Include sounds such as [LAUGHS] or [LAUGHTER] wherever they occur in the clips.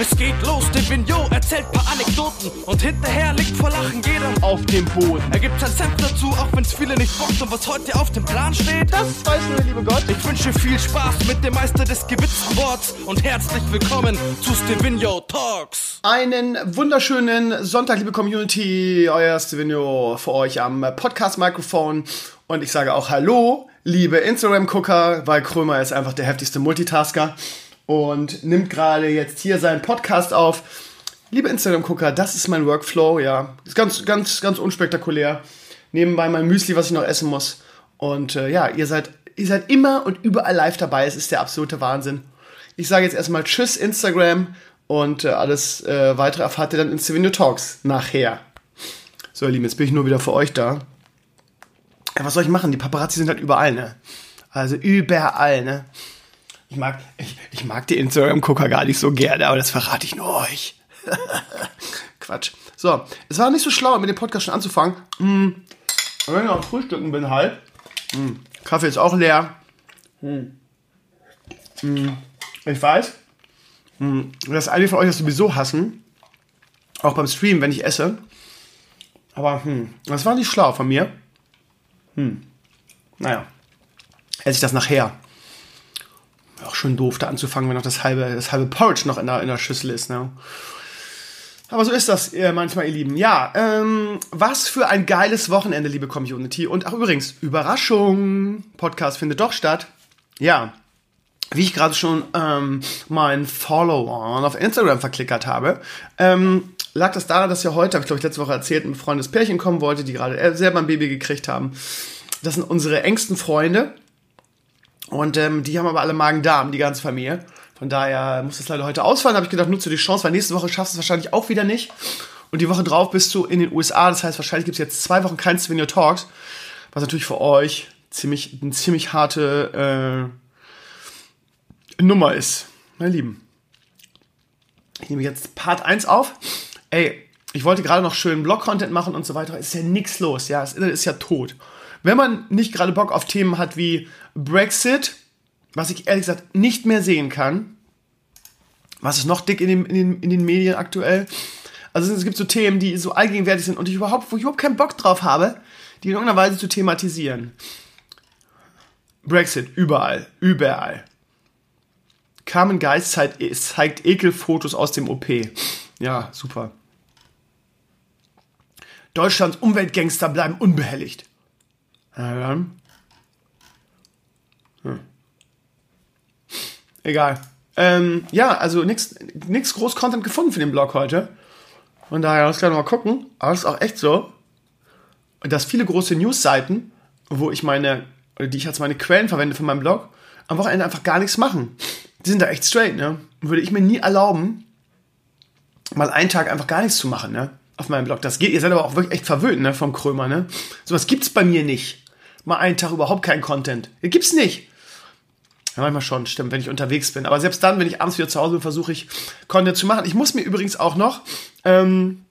Es geht los, der Vignot erzählt paar Anekdoten und hinterher liegt vor Lachen jeder auf dem Boden. Er gibt sein Senf dazu, auch wenn's viele nicht bockt und was heute auf dem Plan steht. Das weiß nur der liebe Gott. Ich wünsche viel Spaß mit dem Meister des gewitzten Worts und herzlich willkommen zu Stevino Talks. Einen wunderschönen Sonntag, liebe Community. Euer Stevino für euch am Podcast-Mikrofon. Und ich sage auch Hallo, liebe Instagram-Gucker, weil Krömer ist einfach der heftigste Multitasker und nimmt gerade jetzt hier seinen Podcast auf. Liebe Instagram-Gucker, das ist mein Workflow, ja. Ist ganz, ganz, ganz unspektakulär. Nebenbei mein Müsli, was ich noch essen muss. Und äh, ja, ihr seid, ihr seid immer und überall live dabei. Es ist der absolute Wahnsinn. Ich sage jetzt erstmal Tschüss, Instagram. Und äh, alles äh, weitere erfahrt ihr dann in Stevenio Talks nachher. So, ihr Lieben, jetzt bin ich nur wieder für euch da. Ja, was soll ich machen? Die Paparazzi sind halt überall, ne? Also überall, ne? Ich mag, ich, ich mag die Instagram-Gucker gar nicht so gerne, aber das verrate ich nur euch. [LAUGHS] Quatsch. So, es war nicht so schlau, mit dem Podcast schon anzufangen. Hm. Wenn ich am Frühstücken bin halt. Hm. Kaffee ist auch leer. Hm. Hm. Ich weiß, hm. dass einige von euch das sowieso hassen. Auch beim Stream, wenn ich esse. Aber hm, das war nicht schlau von mir. Hm. Naja. Esse ich das nachher auch schon doof, da anzufangen, wenn noch das halbe, das halbe Porridge noch in der, in der Schüssel ist. Ne? Aber so ist das äh, manchmal, ihr Lieben. Ja, ähm, was für ein geiles Wochenende, liebe Community. Und ach übrigens, Überraschung, Podcast findet doch statt. Ja, wie ich gerade schon ähm, meinen Followern auf Instagram verklickert habe, ähm, lag das daran, dass ja heute, habe ich glaube ich letzte Woche erzählt, ein freundes Pärchen kommen wollte, die gerade äh, selber ein Baby gekriegt haben. Das sind unsere engsten Freunde. Und ähm, die haben aber alle Magen-Darm, die ganze Familie. Von daher muss das leider heute ausfallen. habe ich gedacht, nutze die Chance, weil nächste Woche schaffst du es wahrscheinlich auch wieder nicht. Und die Woche drauf bist du in den USA. Das heißt, wahrscheinlich gibt es jetzt zwei Wochen kein Svenio Talks. Was natürlich für euch ziemlich, eine ziemlich harte äh, Nummer ist. Meine Lieben. Ich nehme jetzt Part 1 auf. Ey, ich wollte gerade noch schön Blog-Content machen und so weiter. Es ist ja nichts los, ja. Es ist ja tot. Wenn man nicht gerade Bock auf Themen hat wie Brexit, was ich ehrlich gesagt nicht mehr sehen kann, was ist noch dick in den, in den, in den Medien aktuell? Also es gibt so Themen, die so allgegenwärtig sind und ich überhaupt, wo ich überhaupt keinen Bock drauf habe, die in irgendeiner Weise zu thematisieren. Brexit, überall, überall. Carmen Geist zeigt, zeigt Ekelfotos aus dem OP. Ja, super. Deutschlands Umweltgangster bleiben unbehelligt. Ja. Hm. Egal. Ähm, ja, also nichts groß Content gefunden für den Blog heute. Von daher, lass gleich mal gucken. Aber es ist auch echt so, dass viele große News-Seiten, wo ich meine, die ich als meine Quellen verwende für meinen Blog, am Wochenende einfach gar nichts machen. Die sind da echt straight, ne? Würde ich mir nie erlauben, mal einen Tag einfach gar nichts zu machen, ne? Auf meinem Blog. Das geht, ihr seid aber auch wirklich echt verwöhnt, ne? Vom Krömer, ne? Sowas gibt's bei mir nicht mal einen Tag überhaupt keinen Content. Gibt's nicht. Ja, manchmal schon, stimmt, wenn ich unterwegs bin. Aber selbst dann, wenn ich abends wieder zu Hause bin, versuche ich Content zu machen. Ich muss mir übrigens auch noch ähm,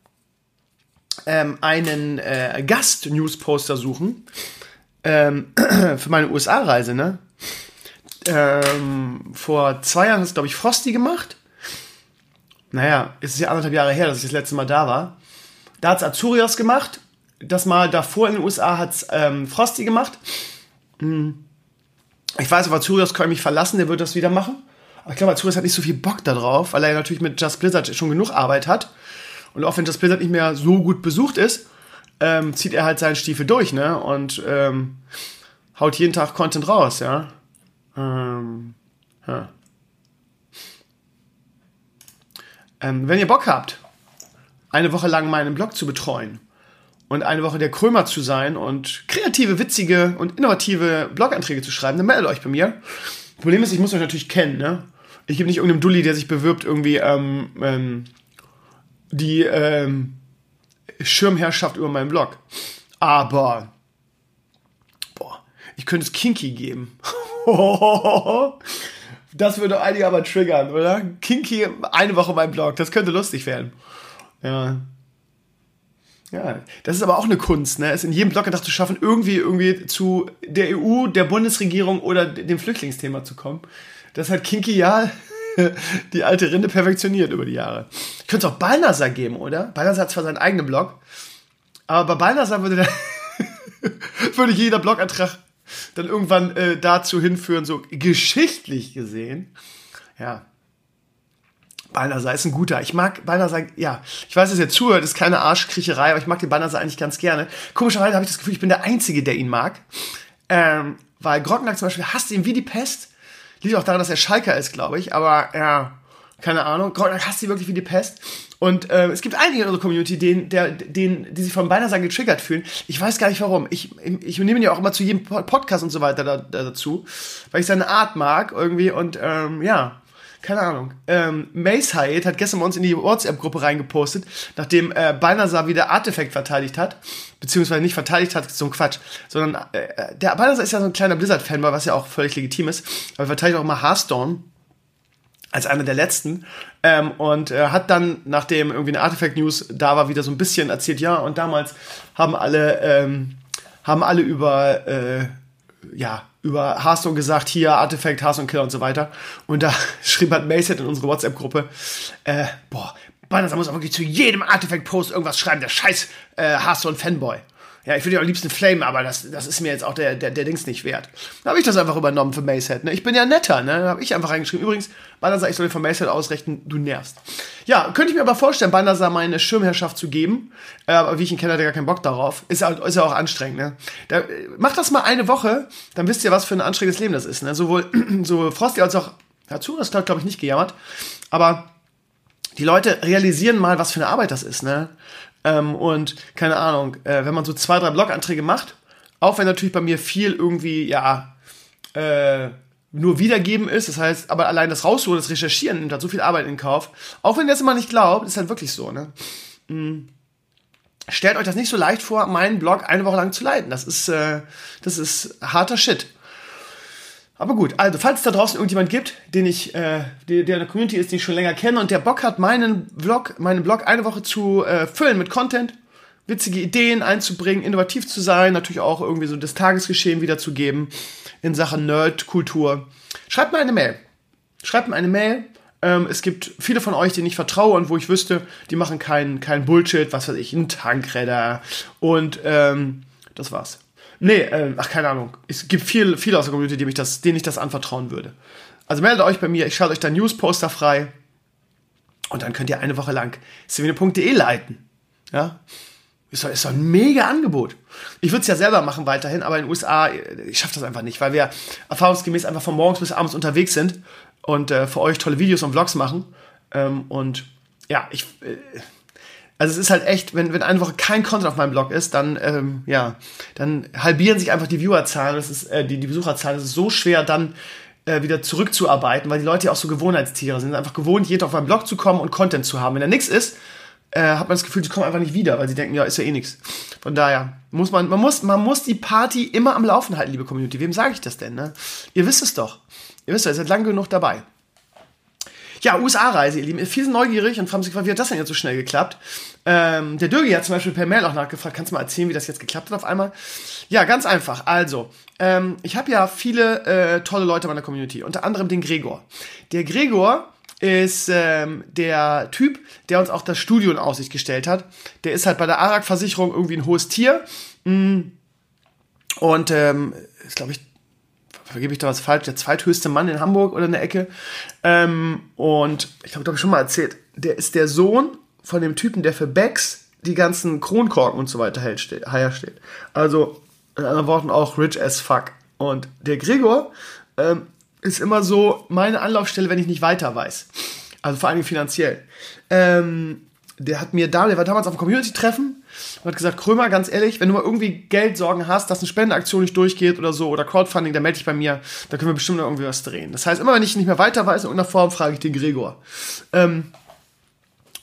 ähm, einen äh, Gast-News-Poster suchen ähm, [CLEARS THROAT] für meine USA-Reise. Ne? Ähm, vor zwei Jahren hat es, glaube ich, Frosty gemacht. Naja, es ist ja anderthalb Jahre her, dass ich das letzte Mal da war. Da hat es Azurios gemacht das mal davor in den USA hat ähm, Frosty gemacht. Hm. Ich weiß, aber Azurios kann mich verlassen, der wird das wieder machen. Aber ich glaube, Azurios hat nicht so viel Bock darauf, weil er natürlich mit Just Blizzard schon genug Arbeit hat. Und auch wenn Just Blizzard nicht mehr so gut besucht ist, ähm, zieht er halt seinen Stiefel durch, ne? Und ähm, haut jeden Tag Content raus, ja. Ähm, ja. Ähm, wenn ihr Bock habt, eine Woche lang meinen Blog zu betreuen, und eine Woche der Krömer zu sein und kreative, witzige und innovative Blog-Einträge zu schreiben, dann meldet euch bei mir. Problem ist, ich muss euch natürlich kennen, ne? Ich gebe nicht irgendeinem Dulli, der sich bewirbt, irgendwie ähm, ähm, die ähm, Schirmherrschaft über meinen Blog. Aber boah, ich könnte es Kinky geben. [LAUGHS] das würde einige aber triggern, oder? Kinky eine Woche mein Blog, das könnte lustig werden. Ja, ja, das ist aber auch eine Kunst, ne? Es in jedem Blog zu schaffen, irgendwie, irgendwie zu der EU, der Bundesregierung oder dem Flüchtlingsthema zu kommen. Das hat Kinky ja [LAUGHS] die alte Rinde perfektioniert über die Jahre. Ich könnte es auch Balnasar geben, oder? Balnasar hat zwar seinen eigenen Blog, aber bei Balnasar würde, [LAUGHS] würde jeder Blogantrag dann irgendwann äh, dazu hinführen, so geschichtlich gesehen. Ja. Balnasar ist ein guter. Ich mag Balnasar, ja, ich weiß, dass er zuhört, ist keine Arschkriecherei, aber ich mag den Balnasar eigentlich ganz gerne. Komischerweise habe ich das Gefühl, ich bin der Einzige, der ihn mag. Ähm, weil Grognack zum Beispiel hasst ihn wie die Pest. Liegt auch daran, dass er Schalker ist, glaube ich. Aber ja, keine Ahnung. Grognack hasst ihn wirklich wie die Pest. Und äh, es gibt einige in unserer Community, denen, der, denen, die sich von Balnasar getriggert fühlen. Ich weiß gar nicht warum. Ich, ich, nehme ihn ja auch immer zu jedem Podcast und so weiter da, da, dazu, weil ich seine Art mag irgendwie. Und ähm, ja, keine Ahnung. Ähm, Mace Hyatt hat gestern bei uns in die WhatsApp-Gruppe reingepostet, nachdem äh, Balnasar wieder Artefakt verteidigt hat, beziehungsweise nicht verteidigt hat, so ein Quatsch, sondern äh, der Balnasar ist ja so ein kleiner Blizzard-Fan, was ja auch völlig legitim ist, aber er verteidigt auch immer Hearthstone als einer der letzten ähm, und äh, hat dann, nachdem irgendwie eine Artifact-News da war, wieder so ein bisschen erzählt, ja, und damals haben alle, ähm, haben alle über, äh, ja, über Hearthstone gesagt, hier Artifact, Hearthstone Killer und so weiter. Und da [LAUGHS] schrieb halt Macehead in unsere WhatsApp-Gruppe, äh, boah, Banner muss auch wirklich zu jedem Artifact-Post irgendwas schreiben, der scheiß äh, Hearthstone-Fanboy. Ja, ich würde ja am liebsten flamen, aber das, das ist mir jetzt auch der, der, der Dings nicht wert. Da habe ich das einfach übernommen für Macehead. Ne? Ich bin ja netter, ne? Da habe ich einfach reingeschrieben. Übrigens, Banner ich soll dir von Macehead ausrechnen, du nervst. Ja, könnte ich mir aber vorstellen, Banner meine Schirmherrschaft zu geben. Äh, aber wie ich ihn kenne, hat er gar keinen Bock darauf. Ist ja, ist ja auch anstrengend, ne? Da, macht das mal eine Woche, dann wisst ihr, was für ein anstrengendes Leben das ist. Ne? Sowohl [CLEARS THROAT] so Frosty als auch dazu, das hat, glaube ich, nicht gejammert. Aber die Leute realisieren mal, was für eine Arbeit das ist, ne? Ähm, und keine Ahnung, äh, wenn man so zwei, drei Blog-Anträge macht, auch wenn natürlich bei mir viel irgendwie, ja, äh, nur wiedergeben ist, das heißt, aber allein das Rausholen, das Recherchieren nimmt halt so viel Arbeit in Kauf. Auch wenn ihr das immer nicht glaubt, ist halt wirklich so, ne? Mhm. Stellt euch das nicht so leicht vor, meinen Blog eine Woche lang zu leiten. Das ist, äh, das ist harter Shit. Aber gut, also falls es da draußen irgendjemand gibt, den ich, äh, der, der in der Community ist, den ich schon länger kenne und der Bock hat, meinen Vlog, meinen Blog eine Woche zu äh, füllen mit Content, witzige Ideen einzubringen, innovativ zu sein, natürlich auch irgendwie so das Tagesgeschehen wiederzugeben in Sachen Nerd-Kultur, schreibt mir eine Mail. Schreibt mir eine Mail. Ähm, es gibt viele von euch, denen ich vertraue und wo ich wüsste, die machen keinen kein Bullshit, was weiß ich, einen Tankredder und ähm, das war's. Nee, äh, ach, keine Ahnung. Es gibt viel, viele aus der Community, die mich das, denen ich das anvertrauen würde. Also meldet euch bei mir, ich schalte euch da Newsposter frei. Und dann könnt ihr eine Woche lang civine.de leiten. Ja? Ist doch, ist doch ein mega Angebot. Ich würde es ja selber machen weiterhin, aber in den USA, ich schaffe das einfach nicht, weil wir erfahrungsgemäß einfach von morgens bis abends unterwegs sind und äh, für euch tolle Videos und Vlogs machen. Ähm, und ja, ich. Äh, also es ist halt echt, wenn, wenn eine Woche kein Content auf meinem Blog ist, dann, ähm, ja, dann halbieren sich einfach die Viewerzahlen, das ist, äh, die, die Besucherzahlen. Es ist so schwer, dann äh, wieder zurückzuarbeiten, weil die Leute ja auch so Gewohnheitstiere sind. Einfach gewohnt, jeden auf meinen Blog zu kommen und Content zu haben. Wenn da nichts ist, äh, hat man das Gefühl, die kommen einfach nicht wieder, weil sie denken, ja, ist ja eh nichts. Von daher muss man, man muss, man muss die Party immer am Laufen halten, liebe Community. Wem sage ich das denn? Ne? Ihr wisst es doch. Ihr wisst doch, ihr seid lang genug dabei. Ja, USA-Reise, ihr Lieben. Sind neugierig und haben sich wie hat das denn jetzt so schnell geklappt? Ähm, der Dürgi hat zum Beispiel per Mail auch nachgefragt, kannst du mal erzählen, wie das jetzt geklappt hat auf einmal? Ja, ganz einfach. Also, ähm, ich habe ja viele äh, tolle Leute in meiner Community, unter anderem den Gregor. Der Gregor ist ähm, der Typ, der uns auch das Studio in Aussicht gestellt hat. Der ist halt bei der ARAG-Versicherung irgendwie ein hohes Tier. Mm. Und ähm, ist, glaube ich, vergebe ich da was falsch, der zweithöchste Mann in Hamburg oder in der Ecke. Ähm, und ich glaube, habe ich schon mal erzählt, der ist der Sohn von dem Typen, der für Becks die ganzen Kronkorken und so weiter herstellt. Also, in anderen Worten auch rich as fuck. Und der Gregor ähm, ist immer so meine Anlaufstelle, wenn ich nicht weiter weiß. Also vor allem finanziell. Ähm, der hat mir da, der war damals auf einem Community-Treffen und hat gesagt, Krömer, ganz ehrlich, wenn du mal irgendwie Geldsorgen hast, dass eine Spendenaktion nicht durchgeht oder so oder Crowdfunding, dann melde dich bei mir, da können wir bestimmt noch irgendwie was drehen. Das heißt, immer wenn ich nicht mehr weiter weiß in irgendeiner Form, frage ich den Gregor. Ähm,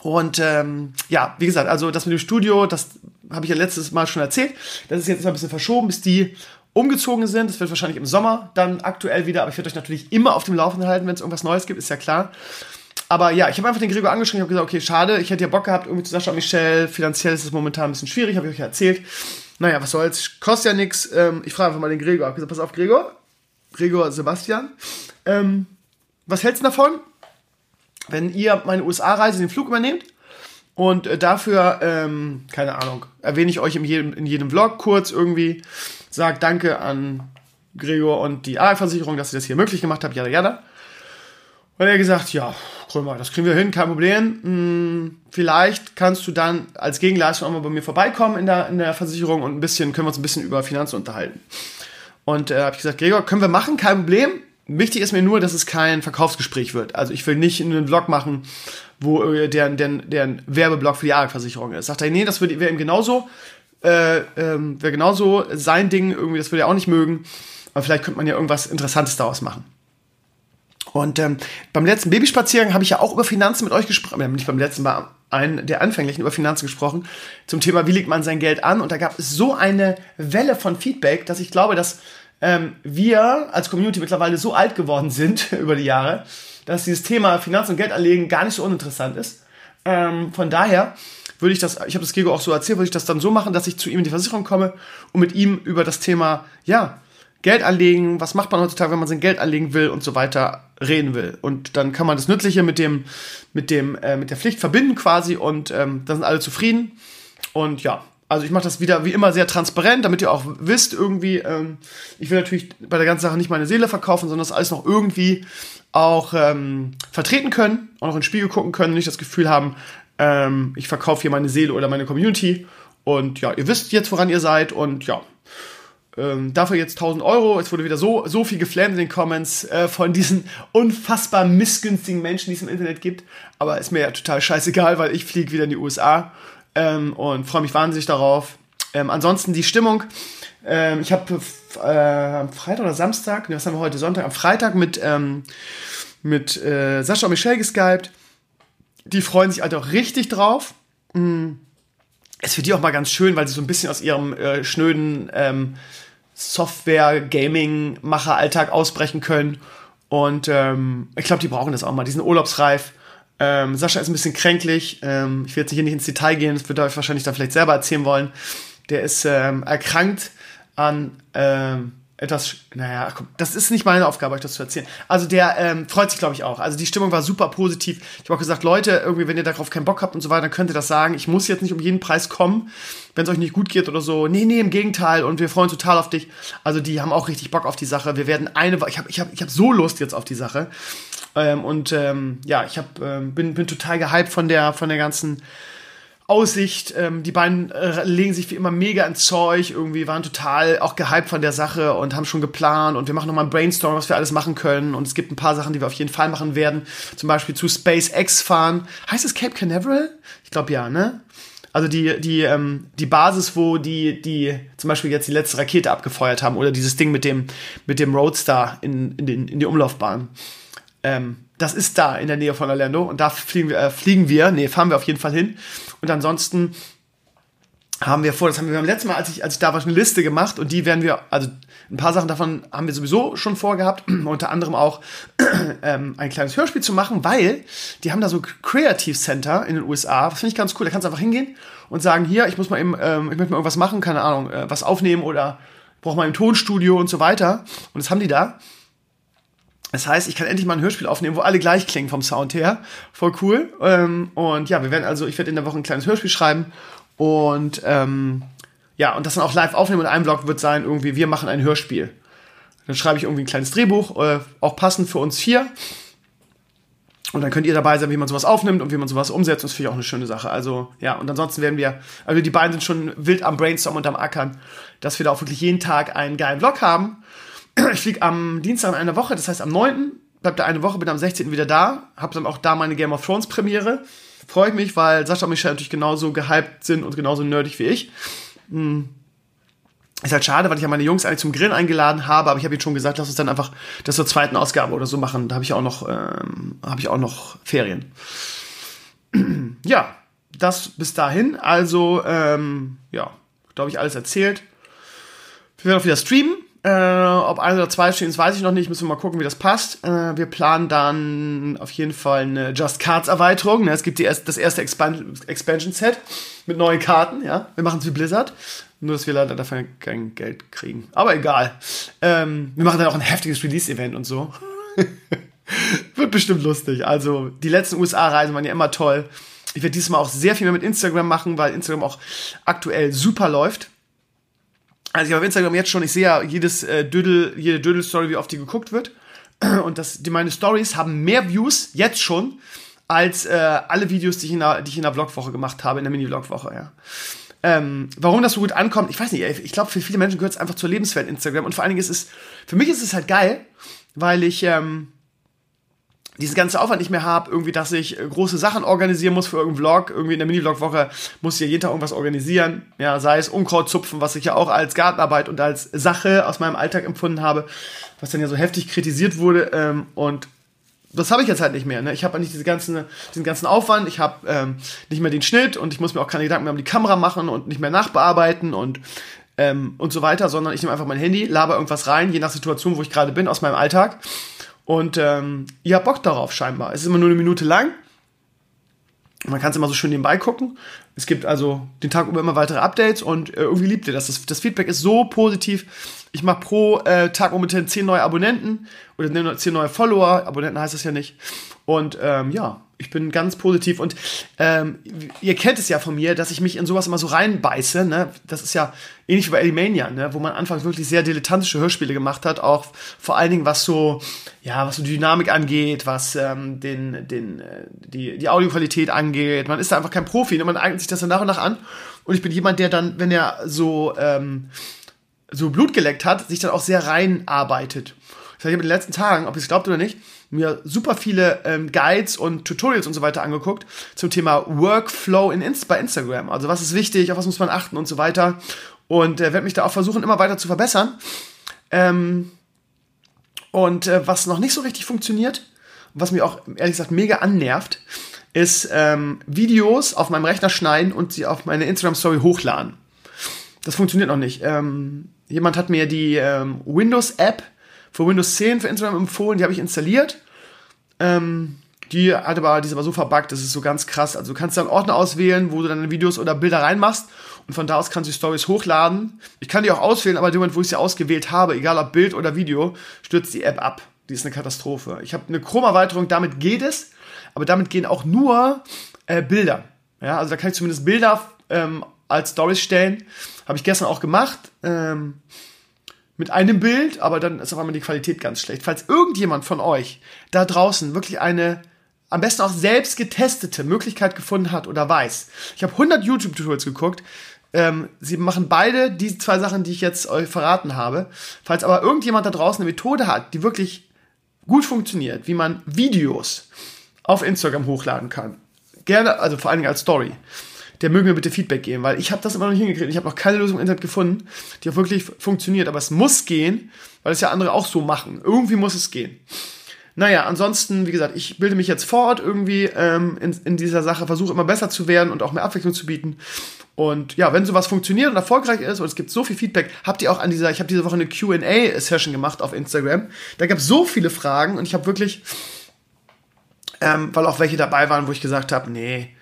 und ähm, ja, wie gesagt, also das mit dem Studio, das habe ich ja letztes Mal schon erzählt. Das ist jetzt ein bisschen verschoben, bis die umgezogen sind. Das wird wahrscheinlich im Sommer dann aktuell wieder, aber ich werde euch natürlich immer auf dem Laufenden halten, wenn es irgendwas Neues gibt, ist ja klar. Aber ja, ich habe einfach den Gregor angeschrieben, habe gesagt, okay, schade, ich hätte ja Bock gehabt, irgendwie zu Sascha und Michelle. Finanziell ist es momentan ein bisschen schwierig, habe ich euch ja erzählt. Naja, was soll's, kostet ja nichts. Ähm, ich frage einfach mal den Gregor. Ich habe gesagt, pass auf, Gregor. Gregor Sebastian. Ähm, was hältst du davon? wenn ihr meine USA-Reise den Flug übernehmt und äh, dafür, ähm, keine Ahnung, erwähne ich euch in jedem, in jedem Vlog kurz irgendwie, sagt Danke an Gregor und die A-Versicherung, dass sie das hier möglich gemacht haben, jada jada. Und er gesagt, ja, Krömer, das kriegen wir hin, kein Problem. Hm, vielleicht kannst du dann als Gegenleistung auch mal bei mir vorbeikommen in der, in der Versicherung und ein bisschen, können wir uns ein bisschen über Finanzen unterhalten. Und äh, habe ich gesagt, Gregor, können wir machen, kein Problem. Wichtig ist mir nur, dass es kein Verkaufsgespräch wird. Also ich will nicht einen Vlog machen, wo äh, deren, deren, deren Werbeblock für die ARC-Versicherung ist. Sagt er, nee, das wäre ihm genauso, äh, ähm, wäre genauso sein Ding, irgendwie, das würde er auch nicht mögen. Aber vielleicht könnte man ja irgendwas Interessantes daraus machen. Und ähm, beim letzten Babyspaziergang habe ich ja auch über Finanzen mit euch gesprochen. Ja, nicht beim letzten, bei einem der anfänglichen über Finanzen gesprochen. Zum Thema, wie legt man sein Geld an? Und da gab es so eine Welle von Feedback, dass ich glaube, dass ähm, wir als Community mittlerweile so alt geworden sind [LAUGHS] über die Jahre, dass dieses Thema Finanzen und Geld anlegen gar nicht so uninteressant ist. Ähm, von daher würde ich das, ich habe das Gego auch so erzählt, würde ich das dann so machen, dass ich zu ihm in die Versicherung komme und mit ihm über das Thema, ja, Geld anlegen, was macht man heutzutage, wenn man sein Geld anlegen will und so weiter reden will. Und dann kann man das Nützliche mit dem, mit dem, äh, mit der Pflicht verbinden quasi und ähm, da sind alle zufrieden. Und ja, also ich mache das wieder wie immer sehr transparent, damit ihr auch wisst, irgendwie, ähm, ich will natürlich bei der ganzen Sache nicht meine Seele verkaufen, sondern das alles noch irgendwie auch ähm, vertreten können, auch noch in den Spiegel gucken können, nicht das Gefühl haben, ähm, ich verkaufe hier meine Seele oder meine Community. Und ja, ihr wisst jetzt, woran ihr seid und ja, ähm, dafür jetzt 1000 Euro. Es wurde wieder so, so viel geflammt in den Comments äh, von diesen unfassbar missgünstigen Menschen, die es im Internet gibt. Aber ist mir ja total scheißegal, weil ich fliege wieder in die USA ähm, und freue mich wahnsinnig darauf. Ähm, ansonsten die Stimmung. Ähm, ich habe äh, Freitag oder Samstag, was haben wir heute Sonntag, am Freitag mit, ähm, mit äh, Sascha und Michelle geskypt. Die freuen sich halt auch richtig drauf. Mhm. Ist für die auch mal ganz schön, weil sie so ein bisschen aus ihrem äh, schnöden ähm, Software-Gaming-Macher-Alltag ausbrechen können. Und ähm, ich glaube, die brauchen das auch mal. Die sind urlaubsreif. Ähm, Sascha ist ein bisschen kränklich. Ähm, ich will jetzt hier nicht ins Detail gehen, das wird euch wahrscheinlich dann vielleicht selber erzählen wollen. Der ist ähm, erkrankt an ähm, etwas, naja, komm, das ist nicht meine Aufgabe, euch das zu erzählen. Also der ähm, freut sich, glaube ich, auch. Also die Stimmung war super positiv. Ich habe auch gesagt, Leute, irgendwie, wenn ihr darauf keinen Bock habt und so weiter, dann könnt ihr das sagen. Ich muss jetzt nicht um jeden Preis kommen, wenn es euch nicht gut geht oder so. Nee, nee, im Gegenteil. Und wir freuen uns total auf dich. Also die haben auch richtig Bock auf die Sache. Wir werden eine, ich habe ich hab, ich hab so Lust jetzt auf die Sache. Ähm, und ähm, ja, ich hab, ähm, bin, bin total gehypt von der, von der ganzen Aussicht. Ähm, die beiden äh, legen sich wie immer mega ins Zeug, irgendwie waren total auch gehypt von der Sache und haben schon geplant und wir machen nochmal ein Brainstorm, was wir alles machen können. Und es gibt ein paar Sachen, die wir auf jeden Fall machen werden. Zum Beispiel zu SpaceX fahren. Heißt es Cape Canaveral? Ich glaube ja, ne? Also die, die, ähm, die Basis, wo die, die zum Beispiel jetzt die letzte Rakete abgefeuert haben oder dieses Ding mit dem, mit dem Roadstar in, in, den, in die Umlaufbahn. Ähm, das ist da in der Nähe von Orlando und da fliegen wir, äh, fliegen wir, nee, fahren wir auf jeden Fall hin. Und ansonsten haben wir vor, das haben wir beim letzten Mal, als ich, als ich da war, eine Liste gemacht und die werden wir, also ein paar Sachen davon haben wir sowieso schon vorgehabt, [CLEARS THROAT] unter anderem auch [CLEARS THROAT] ähm, ein kleines Hörspiel zu machen, weil die haben da so Creative Center in den USA, das finde ich ganz cool, da kannst du einfach hingehen und sagen, hier, ich muss mal eben, ähm, ich möchte mal irgendwas machen, keine Ahnung, äh, was aufnehmen oder brauche mal ein Tonstudio und so weiter. Und das haben die da das heißt, ich kann endlich mal ein Hörspiel aufnehmen, wo alle gleich klingen vom Sound her. Voll cool. Ähm, und ja, wir werden also, ich werde in der Woche ein kleines Hörspiel schreiben. Und ähm, ja, und das dann auch live aufnehmen. Und ein Blog wird sein, irgendwie, wir machen ein Hörspiel. Dann schreibe ich irgendwie ein kleines Drehbuch, äh, auch passend für uns vier. Und dann könnt ihr dabei sein, wie man sowas aufnimmt und wie man sowas umsetzt. Das finde ich auch eine schöne Sache. Also, ja, und ansonsten werden wir, also die beiden sind schon wild am Brainstorm und am Ackern, dass wir da auch wirklich jeden Tag einen geilen Vlog haben. [CLEARS THROAT] ich fliege am Dienstag in einer Woche, das heißt am 9. bleibt da eine Woche, bin am 16. wieder da, habe dann auch da meine Game of Thrones Premiere. Freue ich mich, weil Sascha und Michelle natürlich genauso gehypt sind und genauso nerdig wie ich. Hm. Ist halt schade, weil ich ja meine Jungs eigentlich zum Grillen eingeladen habe, aber ich habe ihnen schon gesagt, lass uns dann einfach das zur zweiten Ausgabe oder so machen. Da habe ich auch noch, ähm, habe ich auch noch Ferien. [CLEARS THROAT] ja, das bis dahin. Also, ähm, ja, glaube ich, alles erzählt. Wir werden auch wieder streamen. Äh, ob ein oder zwei stehen, das weiß ich noch nicht. Müssen wir mal gucken, wie das passt. Äh, wir planen dann auf jeden Fall eine Just Cards Erweiterung. Ne? Es gibt die erst, das erste Expan Expansion Set mit neuen Karten. Ja, wir machen es wie Blizzard. Nur, dass wir leider dafür kein Geld kriegen. Aber egal. Ähm, wir machen dann auch ein heftiges Release-Event und so. [LAUGHS] Wird bestimmt lustig. Also, die letzten USA-Reisen waren ja immer toll. Ich werde diesmal auch sehr viel mehr mit Instagram machen, weil Instagram auch aktuell super läuft. Also ich habe auf Instagram jetzt schon, ich sehe ja jedes äh, Dödel, jede Dödel-Story, wie oft die geguckt wird. [CLEARS THROAT] Und das, die, meine Stories haben mehr Views jetzt schon als äh, alle Videos, die ich, in der, die ich in der Vlogwoche gemacht habe, in der Mini-Vlogwoche, ja. Ähm, warum das so gut ankommt, ich weiß nicht, ich glaube, für viele Menschen gehört es einfach zur Lebenswelt Instagram. Und vor allen Dingen ist es, für mich ist es halt geil, weil ich ähm, diesen ganzen Aufwand nicht mehr habe, irgendwie, dass ich äh, große Sachen organisieren muss für irgendeinen Vlog. Irgendwie in der Mini-Vlog-Woche muss ich ja jeden Tag irgendwas organisieren. Ja, sei es Unkraut zupfen, was ich ja auch als Gartenarbeit und als Sache aus meinem Alltag empfunden habe, was dann ja so heftig kritisiert wurde. Ähm, und das habe ich jetzt halt nicht mehr. Ne? Ich habe nicht diese ganzen, diesen ganzen Aufwand, ich habe ähm, nicht mehr den Schnitt und ich muss mir auch keine Gedanken mehr um die Kamera machen und nicht mehr nachbearbeiten und ähm, und so weiter, sondern ich nehme einfach mein Handy, laber irgendwas rein, je nach Situation, wo ich gerade bin, aus meinem Alltag. Und ähm, ihr habt Bock darauf scheinbar. Es ist immer nur eine Minute lang. Man kann es immer so schön nebenbei gucken. Es gibt also den Tag über immer weitere Updates und äh, irgendwie liebt ihr das. das. das. Feedback ist so positiv. Ich mache pro äh, Tag momentan 10 neue Abonnenten oder 10 neue Follower. Abonnenten heißt das ja nicht. Und ähm, ja, ich bin ganz positiv und ähm, ihr kennt es ja von mir, dass ich mich in sowas immer so reinbeiße. Ne? Das ist ja ähnlich wie bei Elimania, ne? wo man anfangs wirklich sehr dilettantische Hörspiele gemacht hat, auch vor allen Dingen was so, ja, was so Dynamik angeht, was ähm, den, den, äh, die, die Audioqualität angeht. Man ist da einfach kein Profi, ne? man eignet sich das dann nach und nach an. Und ich bin jemand, der dann, wenn er so, ähm, so Blut geleckt hat, sich dann auch sehr reinarbeitet. Das heißt, ich habe in den letzten Tagen, ob ihr es glaubt oder nicht, mir super viele ähm, Guides und Tutorials und so weiter angeguckt zum Thema Workflow in Inst bei Instagram. Also was ist wichtig, auf was muss man achten und so weiter. Und äh, werde mich da auch versuchen, immer weiter zu verbessern. Ähm, und äh, was noch nicht so richtig funktioniert, was mir auch ehrlich gesagt mega annervt, ist ähm, Videos auf meinem Rechner schneiden und sie auf meine Instagram-Story hochladen. Das funktioniert noch nicht. Ähm, jemand hat mir die ähm, Windows-App für Windows 10 für Instagram empfohlen, die habe ich installiert. Ähm, die hat aber, die ist aber so verbuggt, das ist so ganz krass. Also du kannst da einen Ordner auswählen, wo du deine Videos oder Bilder reinmachst und von da aus kannst du die Stories hochladen. Ich kann die auch auswählen, aber in dem Moment, wo ich sie ausgewählt habe, egal ob Bild oder Video, stürzt die App ab. Die ist eine Katastrophe. Ich habe eine Chrome-Erweiterung, damit geht es, aber damit gehen auch nur äh, Bilder. Ja, also da kann ich zumindest Bilder ähm, als Stories stellen. Habe ich gestern auch gemacht. Ähm, mit einem Bild, aber dann ist auf einmal die Qualität ganz schlecht. Falls irgendjemand von euch da draußen wirklich eine am besten auch selbst getestete Möglichkeit gefunden hat oder weiß. Ich habe 100 YouTube-Tutorials geguckt. Ähm, sie machen beide die zwei Sachen, die ich jetzt euch verraten habe. Falls aber irgendjemand da draußen eine Methode hat, die wirklich gut funktioniert, wie man Videos auf Instagram hochladen kann, gerne, also vor allen Dingen als Story, der möge mir bitte Feedback geben, weil ich habe das immer noch nicht hingekriegt. Ich habe noch keine Lösung im Internet gefunden, die auch wirklich funktioniert. Aber es muss gehen, weil es ja andere auch so machen. Irgendwie muss es gehen. Naja, ansonsten, wie gesagt, ich bilde mich jetzt fort irgendwie ähm, in, in dieser Sache, versuche immer besser zu werden und auch mehr Abwechslung zu bieten. Und ja, wenn sowas funktioniert und erfolgreich ist und es gibt so viel Feedback, habt ihr auch an dieser, ich habe diese Woche eine QA-Session gemacht auf Instagram. Da gab es so viele Fragen und ich habe wirklich, ähm, weil auch welche dabei waren, wo ich gesagt habe, nee,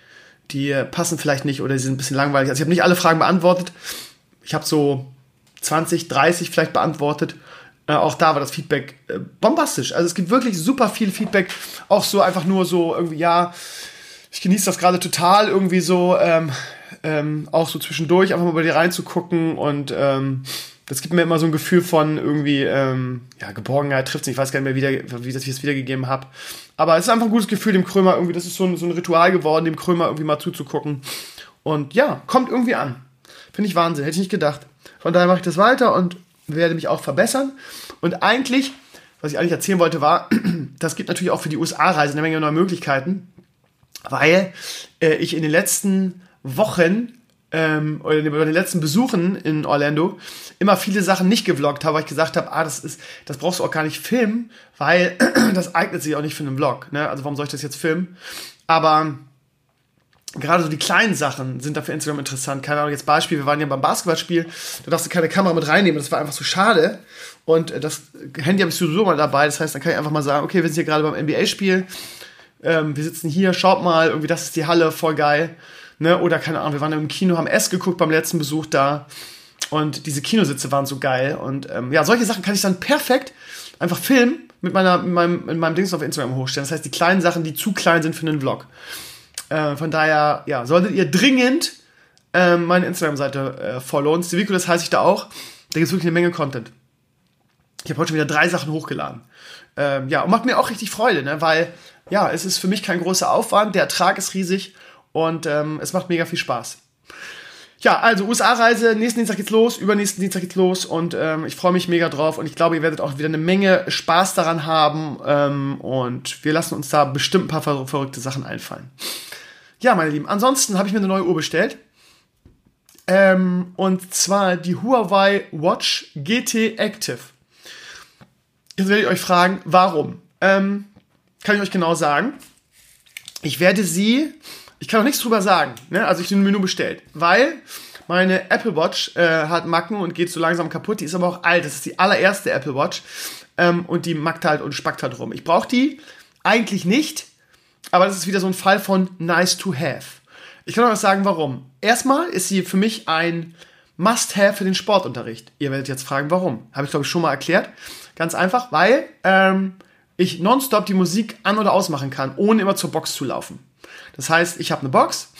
die passen vielleicht nicht oder die sind ein bisschen langweilig. Also ich habe nicht alle Fragen beantwortet. Ich habe so 20, 30 vielleicht beantwortet. Äh, auch da war das Feedback äh, bombastisch. Also es gibt wirklich super viel Feedback. Auch so einfach nur so irgendwie, ja, ich genieße das gerade total irgendwie so, ähm, ähm, auch so zwischendurch einfach mal bei dir reinzugucken und ähm, das gibt mir immer so ein Gefühl von irgendwie, ähm, ja, Geborgenheit trifft ich weiß gar nicht mehr, wie, der, wie ich das wiedergegeben habe. Aber es ist einfach ein gutes Gefühl, dem Krömer irgendwie, das ist so ein, so ein Ritual geworden, dem Krömer irgendwie mal zuzugucken. Und ja, kommt irgendwie an. Finde ich Wahnsinn, hätte ich nicht gedacht. Von daher mache ich das weiter und werde mich auch verbessern. Und eigentlich, was ich eigentlich erzählen wollte, war, [CLEARS THROAT] das gibt natürlich auch für die USA-Reise eine Menge neue Möglichkeiten, weil äh, ich in den letzten Wochen ähm, oder bei den letzten Besuchen in Orlando immer viele Sachen nicht gevloggt habe, weil ich gesagt habe, ah, das ist, das brauchst du auch gar nicht filmen, weil [CLEARS THROAT] das eignet sich auch nicht für einen Vlog. Ne? Also warum soll ich das jetzt filmen? Aber gerade so die kleinen Sachen sind da für Instagram interessant. Keine Ahnung, jetzt Beispiel, wir waren ja beim Basketballspiel, da darfst du keine Kamera mit reinnehmen, das war einfach so schade. Und äh, das Handy habe ich sowieso mal dabei, das heißt, dann kann ich einfach mal sagen, okay, wir sind hier gerade beim NBA-Spiel, ähm, wir sitzen hier, schaut mal, irgendwie das ist die Halle, voll geil. Ne? Oder keine Ahnung, wir waren im Kino, haben S geguckt beim letzten Besuch da. Und diese Kinositze waren so geil. Und ähm, ja, solche Sachen kann ich dann perfekt einfach filmen mit, meiner, mit, meinem, mit meinem Dings auf Instagram hochstellen. Das heißt, die kleinen Sachen, die zu klein sind für einen Vlog. Äh, von daher, ja, solltet ihr dringend äh, meine Instagram-Seite äh, followen. Stevico, das heiße ich da auch. Da gibt es wirklich eine Menge Content. Ich habe heute schon wieder drei Sachen hochgeladen. Ähm, ja, und macht mir auch richtig Freude, ne? weil ja, es ist für mich kein großer Aufwand, der Ertrag ist riesig und ähm, es macht mega viel Spaß. Ja, also USA-Reise, nächsten Dienstag geht's los, übernächsten Dienstag geht's los und ähm, ich freue mich mega drauf und ich glaube, ihr werdet auch wieder eine Menge Spaß daran haben ähm, und wir lassen uns da bestimmt ein paar ver verrückte Sachen einfallen. Ja, meine Lieben, ansonsten habe ich mir eine neue Uhr bestellt. Ähm, und zwar die Huawei Watch GT Active. Jetzt werde ich euch fragen, warum? Ähm, kann ich euch genau sagen. Ich werde sie, ich kann auch nichts drüber sagen, ne? also ich habe ein Menü bestellt, weil meine Apple Watch äh, hat Macken und geht so langsam kaputt. Die ist aber auch alt. Das ist die allererste Apple Watch ähm, und die mackt halt und spackt halt rum. Ich brauche die eigentlich nicht, aber das ist wieder so ein Fall von nice to have. Ich kann euch sagen, warum. Erstmal ist sie für mich ein Must-have für den Sportunterricht. Ihr werdet jetzt fragen, warum. Habe ich, glaube ich, schon mal erklärt. Ganz einfach, weil ähm, ich nonstop die Musik an- oder ausmachen kann, ohne immer zur Box zu laufen. Das heißt, ich habe eine Box.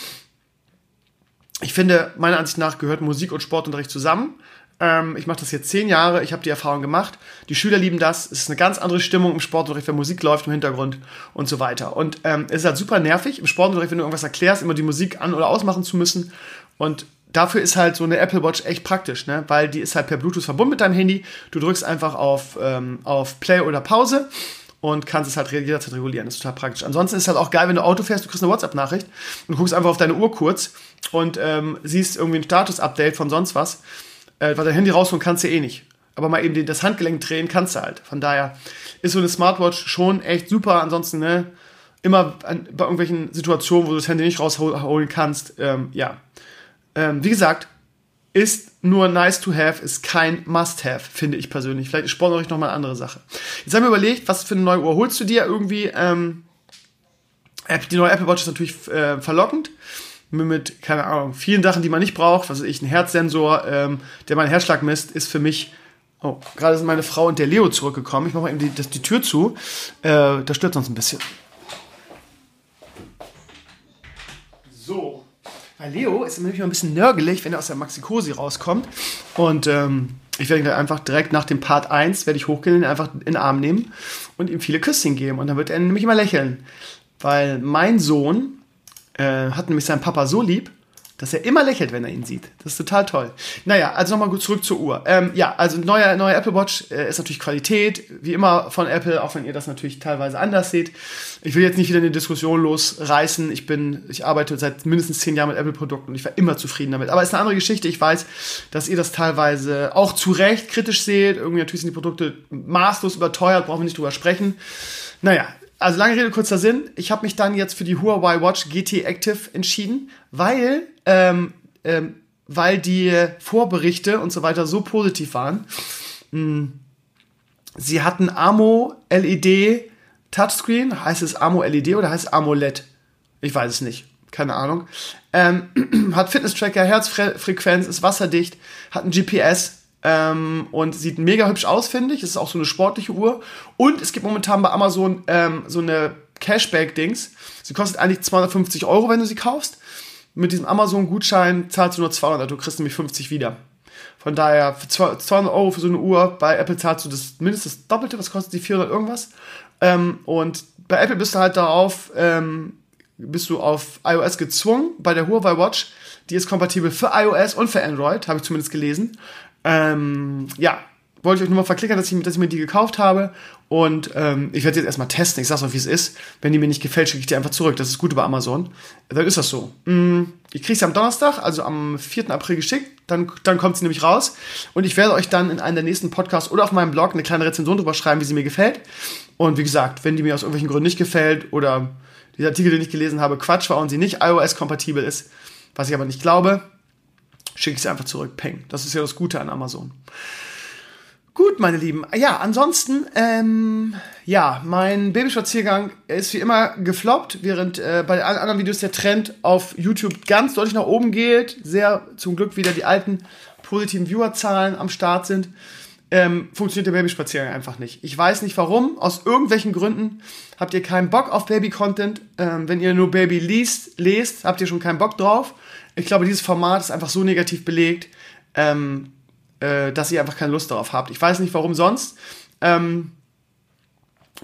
Ich finde, meiner Ansicht nach gehört Musik und Sportunterricht zusammen. Ähm, ich mache das jetzt zehn Jahre, ich habe die Erfahrung gemacht. Die Schüler lieben das. Es ist eine ganz andere Stimmung im Sportunterricht, wenn Musik läuft im Hintergrund und so weiter. Und ähm, es ist halt super nervig, im Sportunterricht, wenn du irgendwas erklärst, immer die Musik an- oder ausmachen zu müssen. Und dafür ist halt so eine Apple Watch echt praktisch, ne? weil die ist halt per Bluetooth verbunden mit deinem Handy. Du drückst einfach auf, ähm, auf Play oder Pause und kannst es halt jederzeit regulieren. Das ist total praktisch. Ansonsten ist halt auch geil, wenn du Auto fährst, du kriegst eine WhatsApp-Nachricht und guckst einfach auf deine Uhr kurz und ähm, siehst irgendwie ein Status-Update von sonst was, äh, weil dein Handy rausholen kannst du eh nicht. Aber mal eben das Handgelenk drehen kannst du halt. Von daher ist so eine Smartwatch schon echt super. Ansonsten, ne, immer an, bei irgendwelchen Situationen, wo du das Handy nicht rausholen kannst, ähm, ja. Ähm, wie gesagt, ist nur nice to have, ist kein must have, finde ich persönlich. Vielleicht ist Sportunterricht nochmal eine andere Sache. Jetzt haben wir überlegt, was für eine neue Uhr holst du dir irgendwie? Ähm, die neue Apple Watch ist natürlich äh, verlockend. Mit, keine Ahnung, vielen Sachen, die man nicht braucht. Was weiß ich, ein Herzsensor, ähm, der meinen Herzschlag misst, ist für mich. Oh, gerade sind meine Frau und der Leo zurückgekommen. Ich mache mal eben die, das, die Tür zu. Äh, das stört uns ein bisschen. So. Weil Leo ist nämlich mal ein bisschen nörgelig, wenn er aus der Maxi-Cosi rauskommt. Und ähm, ich werde ihn einfach direkt nach dem Part 1 werde ich hochgehen, einfach in den Arm nehmen und ihm viele Küsschen geben. Und dann wird er nämlich immer lächeln. Weil mein Sohn äh, hat nämlich seinen Papa so lieb, dass er immer lächelt, wenn er ihn sieht. Das ist total toll. Naja, also nochmal gut zurück zur Uhr. Ähm, ja, also neue, neue Apple Watch äh, ist natürlich Qualität, wie immer von Apple, auch wenn ihr das natürlich teilweise anders seht. Ich will jetzt nicht wieder eine Diskussion losreißen. Ich bin, ich arbeite seit mindestens zehn Jahren mit Apple-Produkten und ich war immer zufrieden damit. Aber es ist eine andere Geschichte. Ich weiß, dass ihr das teilweise auch zu Recht kritisch seht. Irgendwie natürlich sind die Produkte maßlos überteuert, brauchen wir nicht drüber sprechen. Naja, also lange Rede, kurzer Sinn. Ich habe mich dann jetzt für die Huawei Watch GT Active entschieden, weil, ähm, ähm, weil die Vorberichte und so weiter so positiv waren. Hm. Sie hatten AMO LED Touchscreen. Heißt es AMO LED oder heißt es AMOLED? Ich weiß es nicht. Keine Ahnung. Ähm, [CLEARS THROAT] hat Fitness-Tracker, Herzfrequenz, ist wasserdicht, hat ein GPS, ähm, und sieht mega hübsch aus, finde ich. Es ist auch so eine sportliche Uhr. Und es gibt momentan bei Amazon ähm, so eine Cashback-Dings. Sie kostet eigentlich 250 Euro, wenn du sie kaufst. Mit diesem Amazon-Gutschein zahlst du nur 200, du kriegst nämlich 50 wieder. Von daher, für 200 Euro für so eine Uhr, bei Apple zahlst du das mindestens das Doppelte, was kostet die 400 irgendwas. Ähm, und bei Apple bist du halt darauf, ähm, bist du auf iOS gezwungen. Bei der Huawei Watch, die ist kompatibel für iOS und für Android, habe ich zumindest gelesen. Ähm, ja, wollte ich euch nur mal verklickern, dass ich, dass ich mir die gekauft habe. Und ähm, ich werde jetzt erstmal testen. Ich sag's euch, wie es ist. Wenn die mir nicht gefällt, schicke ich die einfach zurück. Das ist gut über Amazon. Dann ist das so. Mm, ich kriege sie am Donnerstag, also am 4. April geschickt. Dann, dann kommt sie nämlich raus. Und ich werde euch dann in einem der nächsten Podcasts oder auf meinem Blog eine kleine Rezension drüber schreiben, wie sie mir gefällt. Und wie gesagt, wenn die mir aus irgendwelchen Gründen nicht gefällt oder dieser Artikel, den ich gelesen habe, Quatsch war und sie nicht iOS-kompatibel ist, was ich aber nicht glaube, schicke ich sie einfach zurück. Peng. Das ist ja das Gute an Amazon. Gut, meine Lieben. Ja, ansonsten, ähm, ja, mein Babyspaziergang ist wie immer gefloppt, während äh, bei allen anderen Videos der Trend auf YouTube ganz deutlich nach oben geht. Sehr zum Glück wieder die alten positiven Viewerzahlen am Start sind. ähm, funktioniert der Babyspaziergang einfach nicht. Ich weiß nicht warum. Aus irgendwelchen Gründen habt ihr keinen Bock auf Baby-Content. Ähm, wenn ihr nur Baby liest, lest, habt ihr schon keinen Bock drauf. Ich glaube, dieses Format ist einfach so negativ belegt, ähm, äh, dass ihr einfach keine Lust darauf habt. Ich weiß nicht warum sonst. Ähm,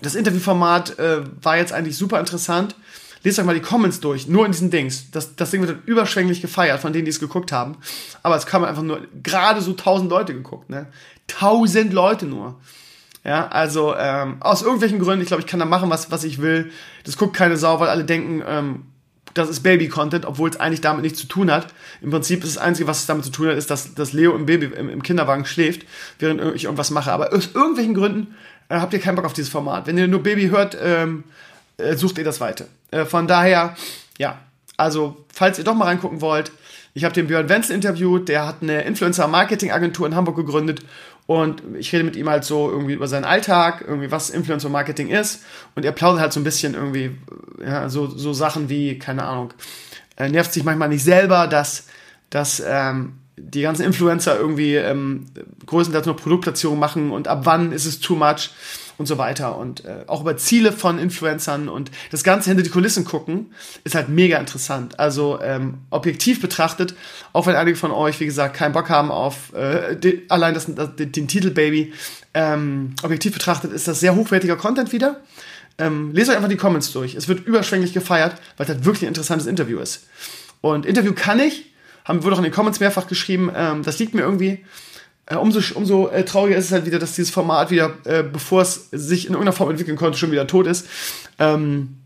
das Interviewformat äh, war jetzt eigentlich super interessant. Lest euch mal die Comments durch, nur in diesen Dings. Das, das Ding wird dann überschwänglich gefeiert von denen, die es geguckt haben. Aber es kam einfach nur gerade so tausend Leute geguckt, ne? Tausend Leute nur. Ja, also ähm, aus irgendwelchen Gründen, ich glaube, ich kann da machen, was, was ich will. Das guckt keine Sau, weil alle denken, ähm, das ist Baby-Content, obwohl es eigentlich damit nichts zu tun hat. Im Prinzip ist das Einzige, was es damit zu tun hat, ist, dass, dass Leo im Baby im, im Kinderwagen schläft, während ich irgendwas mache. Aber aus irgendwelchen Gründen äh, habt ihr keinen Bock auf dieses Format. Wenn ihr nur Baby hört, ähm, äh, sucht ihr das weiter. Äh, von daher, ja, also falls ihr doch mal reingucken wollt, ich habe den Björn Wenzel interviewt, der hat eine Influencer-Marketing-Agentur in Hamburg gegründet und ich rede mit ihm halt so irgendwie über seinen Alltag, irgendwie was Influencer-Marketing ist. Und er plaudert halt so ein bisschen irgendwie, ja, so, so Sachen wie, keine Ahnung, er nervt sich manchmal nicht selber, dass, dass ähm, die ganzen Influencer irgendwie ähm, größtenteils nur Produktplatzierungen machen und ab wann ist es too much und so weiter und äh, auch über Ziele von Influencern und das Ganze hinter die Kulissen gucken, ist halt mega interessant. Also ähm, objektiv betrachtet, auch wenn einige von euch, wie gesagt, keinen Bock haben auf äh, die, allein das, das, den Titel Baby, ähm, objektiv betrachtet ist das sehr hochwertiger Content wieder. Ähm, lest euch einfach die Comments durch. Es wird überschwänglich gefeiert, weil es halt wirklich ein interessantes Interview ist. Und Interview kann ich, haben wurde auch in den Comments mehrfach geschrieben, ähm, das liegt mir irgendwie umso, umso äh, trauriger ist es halt wieder, dass dieses Format wieder, äh, bevor es sich in irgendeiner Form entwickeln konnte, schon wieder tot ist. Ähm,